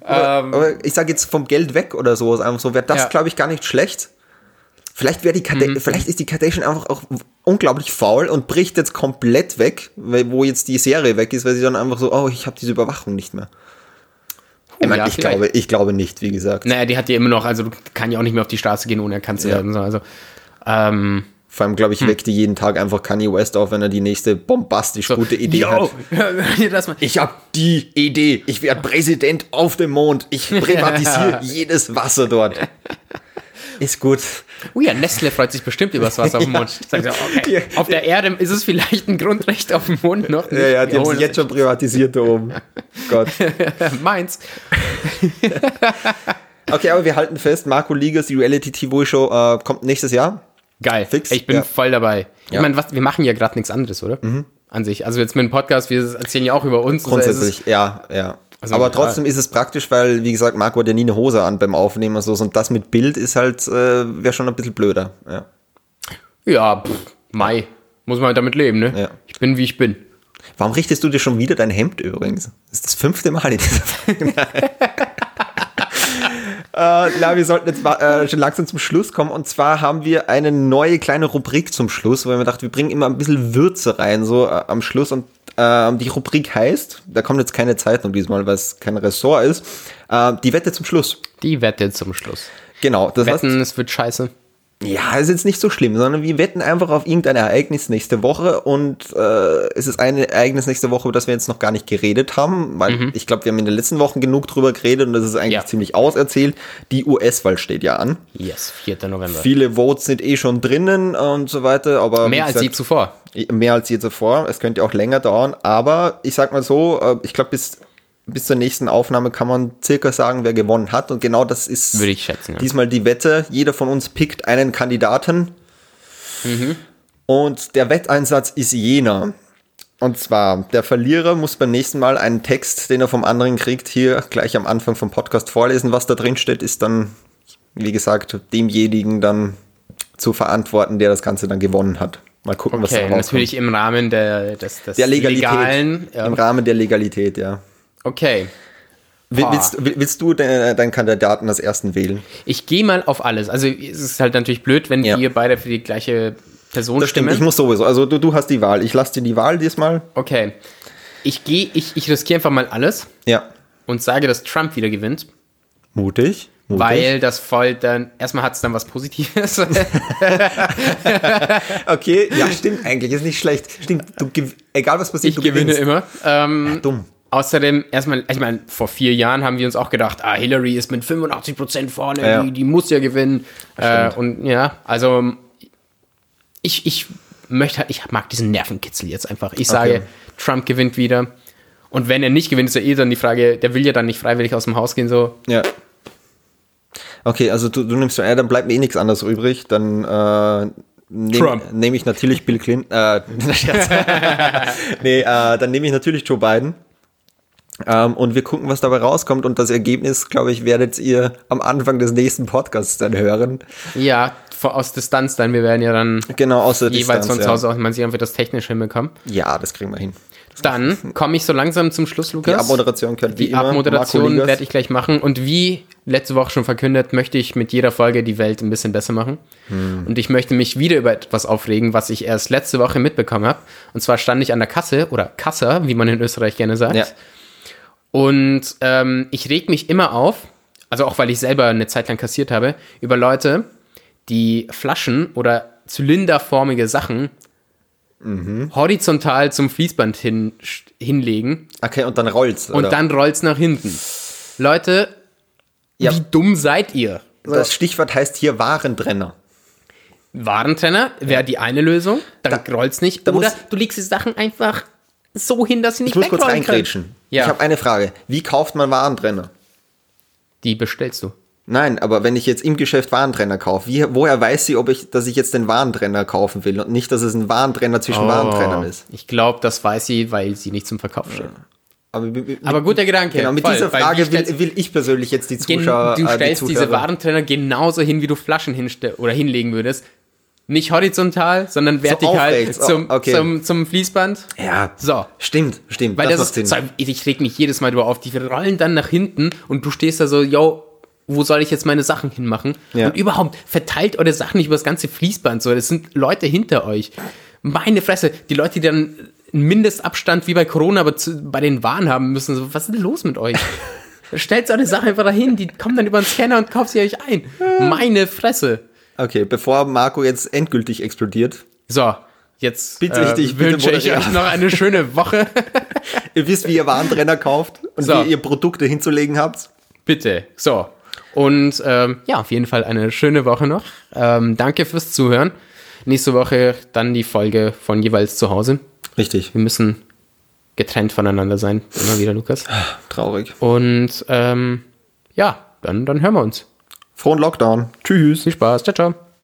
Aber, ähm, aber ich sage jetzt vom Geld weg oder so, einfach so, wäre das, ja. glaube ich, gar nicht schlecht. Vielleicht wäre die mhm. vielleicht ist die Kardashian einfach auch unglaublich faul und bricht jetzt komplett weg, wo jetzt die Serie weg ist, weil sie dann einfach so, oh, ich habe diese Überwachung nicht mehr. Ich, meine, ja, ich, glaube, ich glaube nicht, wie gesagt. Naja, die hat ja immer noch, also du kann ja auch nicht mehr auf die Straße gehen, ohne erkannt zu werden. Ja. Also, ähm, vor allem, glaube ich, hm. weckt die jeden Tag einfach Kanye West auf, wenn er die nächste bombastisch so, gute Idee yo, hat. ich habe die Idee. Ich werde Präsident auf dem Mond. Ich privatisiere jedes Wasser dort. Ist gut. Oh ja, Nestle freut sich bestimmt über das Wasser auf dem Mond. Sagt so, okay. Auf der Erde ist es vielleicht ein Grundrecht auf dem Mond noch. Nicht. Ja, ja, die haben sich jetzt schon privatisiert da oben. Gott. Meins. okay, aber wir halten fest, Marco Ligas, die Reality-TV-Show, äh, kommt nächstes Jahr. Geil. Fix. Ich bin ja. voll dabei. Ja. Ich meine, wir machen ja gerade nichts anderes, oder? Mhm. An sich. Also jetzt mit dem Podcast, wir erzählen ja auch über uns. Grundsätzlich, ja, ja. Also, aber trotzdem ja. ist es praktisch, weil, wie gesagt, Marco hat ja nie eine Hose an beim Aufnehmen und so. Und das mit Bild ist halt, äh, wäre schon ein bisschen blöder. Ja, ja pff, Mai. Muss man halt damit leben, ne? Ja. Ich bin, wie ich bin. Warum richtest du dir schon wieder dein Hemd übrigens? Das ist das fünfte Mal in dieser Folge. äh, na, wir sollten jetzt äh, schon langsam zum Schluss kommen. Und zwar haben wir eine neue kleine Rubrik zum Schluss, weil wir dachten, wir bringen immer ein bisschen Würze rein, so äh, am Schluss. Und äh, die Rubrik heißt, da kommt jetzt keine Zeitung diesmal, weil es kein Ressort ist, äh, die Wette zum Schluss. Die Wette zum Schluss. Genau. Das Wetten, heißt, es wird scheiße. Ja, ist jetzt nicht so schlimm, sondern wir wetten einfach auf irgendein Ereignis nächste Woche und äh, es ist ein Ereignis nächste Woche, über das wir jetzt noch gar nicht geredet haben, weil mhm. ich glaube, wir haben in den letzten Wochen genug drüber geredet und das ist eigentlich ja. ziemlich auserzählt. Die US-Wahl steht ja an. Yes, 4. November. Viele Votes sind eh schon drinnen und so weiter, aber mehr als je zuvor. Mehr als je zuvor. Es könnte auch länger dauern, aber ich sag mal so, äh, ich glaube, bis bis zur nächsten Aufnahme kann man circa sagen, wer gewonnen hat. Und genau das ist Würde ich schätzen, ja. diesmal die Wette. Jeder von uns pickt einen Kandidaten. Mhm. Und der Wetteinsatz ist jener. Und zwar, der Verlierer muss beim nächsten Mal einen Text, den er vom anderen kriegt, hier gleich am Anfang vom Podcast vorlesen. Was da drin steht, ist dann, wie gesagt, demjenigen dann zu verantworten, der das Ganze dann gewonnen hat. Mal gucken, okay, was da rauskommt. Natürlich im Rahmen der, des, des der Legalität. Legalen, ja. Im Rahmen der Legalität, ja. Okay. Willst, willst, du deinen Kandidaten als ersten wählen? Ich gehe mal auf alles. Also es ist halt natürlich blöd, wenn ja. wir beide für die gleiche Person das stimmen. Stimmt, ich muss sowieso. Also du, du hast die Wahl. Ich lasse dir die Wahl diesmal. Okay. Ich gehe, ich, ich riskiere einfach mal alles. Ja. Und sage, dass Trump wieder gewinnt. Mutig. Mutig. Weil das voll dann, erstmal hat es dann was Positives. okay, ja, stimmt eigentlich, ist nicht schlecht. Stimmt, du, egal was passiert, ich du gewinne gewinnst. immer. Ähm, ja, dumm. Außerdem, erstmal, ich meine, vor vier Jahren haben wir uns auch gedacht, ah, Hillary ist mit 85 Prozent vorne, ja. die, die, muss ja gewinnen. Äh, und ja, also ich, ich möchte, ich mag diesen Nervenkitzel jetzt einfach. Ich sage, okay. Trump gewinnt wieder. Und wenn er nicht gewinnt, ist ja eh dann die Frage, der will ja dann nicht freiwillig aus dem Haus gehen, so. Ja. Okay, also du, du nimmst, ja, dann bleibt mir eh nichts anderes übrig. Dann äh, nehme nehm ich natürlich Bill Clinton. Äh, nee, äh, dann nehme ich natürlich Joe Biden. Ähm, und wir gucken, was dabei rauskommt. Und das Ergebnis, glaube ich, werdet ihr am Anfang des nächsten Podcasts dann hören. Ja, aus Distanz dann. Wir werden ja dann genau, aus der jeweils Distanz, von zu Hause aus, man sieht, ob wir das technisch hinbekommen. Ja, das kriegen wir hin. Dann komme ich so langsam zum Schluss, Lukas. Die Abmoderation könnt Die Abmoderation werde ich gleich machen. Und wie letzte Woche schon verkündet, möchte ich mit jeder Folge die Welt ein bisschen besser machen. Hm. Und ich möchte mich wieder über etwas aufregen, was ich erst letzte Woche mitbekommen habe. Und zwar stand ich an der Kasse oder Kassa, wie man in Österreich gerne sagt. Ja. Und ähm, ich reg mich immer auf, also auch weil ich selber eine Zeit lang kassiert habe, über Leute, die Flaschen oder zylinderformige Sachen mhm. horizontal zum Fließband hin, hinlegen. Okay, und dann rollt's. Oder? Und dann rollt's nach hinten. Leute, ja. wie dumm seid ihr? Das Stichwort heißt hier Warentrenner. Warentrenner wäre die eine Lösung, dann da, rollt's nicht. Oder du legst die Sachen einfach so hin, dass sie nicht Ich muss kurz reingrätschen. Ja. Ich habe eine Frage. Wie kauft man Warentrenner? Die bestellst du. Nein, aber wenn ich jetzt im Geschäft Warentrenner kaufe, wie, woher weiß sie, ob ich, dass ich jetzt den Warentrenner kaufen will und nicht, dass es ein Warentrenner zwischen oh, Warentrennern ist? Ich glaube, das weiß sie, weil sie nicht zum Verkauf steht. Ja. Aber, mit, aber guter Gedanke. Genau, mit voll, dieser Frage will, will, ich persönlich jetzt die Zuschauer. Du stellst äh, die diese Warentrenner genauso hin, wie du Flaschen hinste oder hinlegen würdest. Nicht horizontal, sondern vertikal so zum, okay. zum, zum Fließband. Ja. So. Stimmt, stimmt. Weil das, das ist, so, ich reg mich jedes Mal drüber auf. Die rollen dann nach hinten und du stehst da so, yo, wo soll ich jetzt meine Sachen hinmachen? Ja. Und überhaupt, verteilt eure Sachen nicht über das ganze Fließband. So, das sind Leute hinter euch. Meine Fresse, die Leute, die dann einen Mindestabstand wie bei Corona aber zu, bei den Waren haben müssen. So, was ist denn los mit euch? Stellt so eine Sache einfach dahin, die kommen dann über den Scanner und kauft sie euch ein. Meine Fresse. Okay, bevor Marco jetzt endgültig explodiert. So, jetzt bitte äh, ich wünsche ich euch noch eine schöne Woche. ihr wisst, wie ihr Warentrenner kauft und so. wie ihr Produkte hinzulegen habt. Bitte. So. Und ähm, ja, auf jeden Fall eine schöne Woche noch. Ähm, danke fürs Zuhören. Nächste Woche dann die Folge von jeweils zu Hause. Richtig. Wir müssen getrennt voneinander sein. Immer wieder, Lukas. Traurig. Und ähm, ja, dann, dann hören wir uns. Frohen Lockdown. Tschüss. Viel Spaß. Ciao, ciao.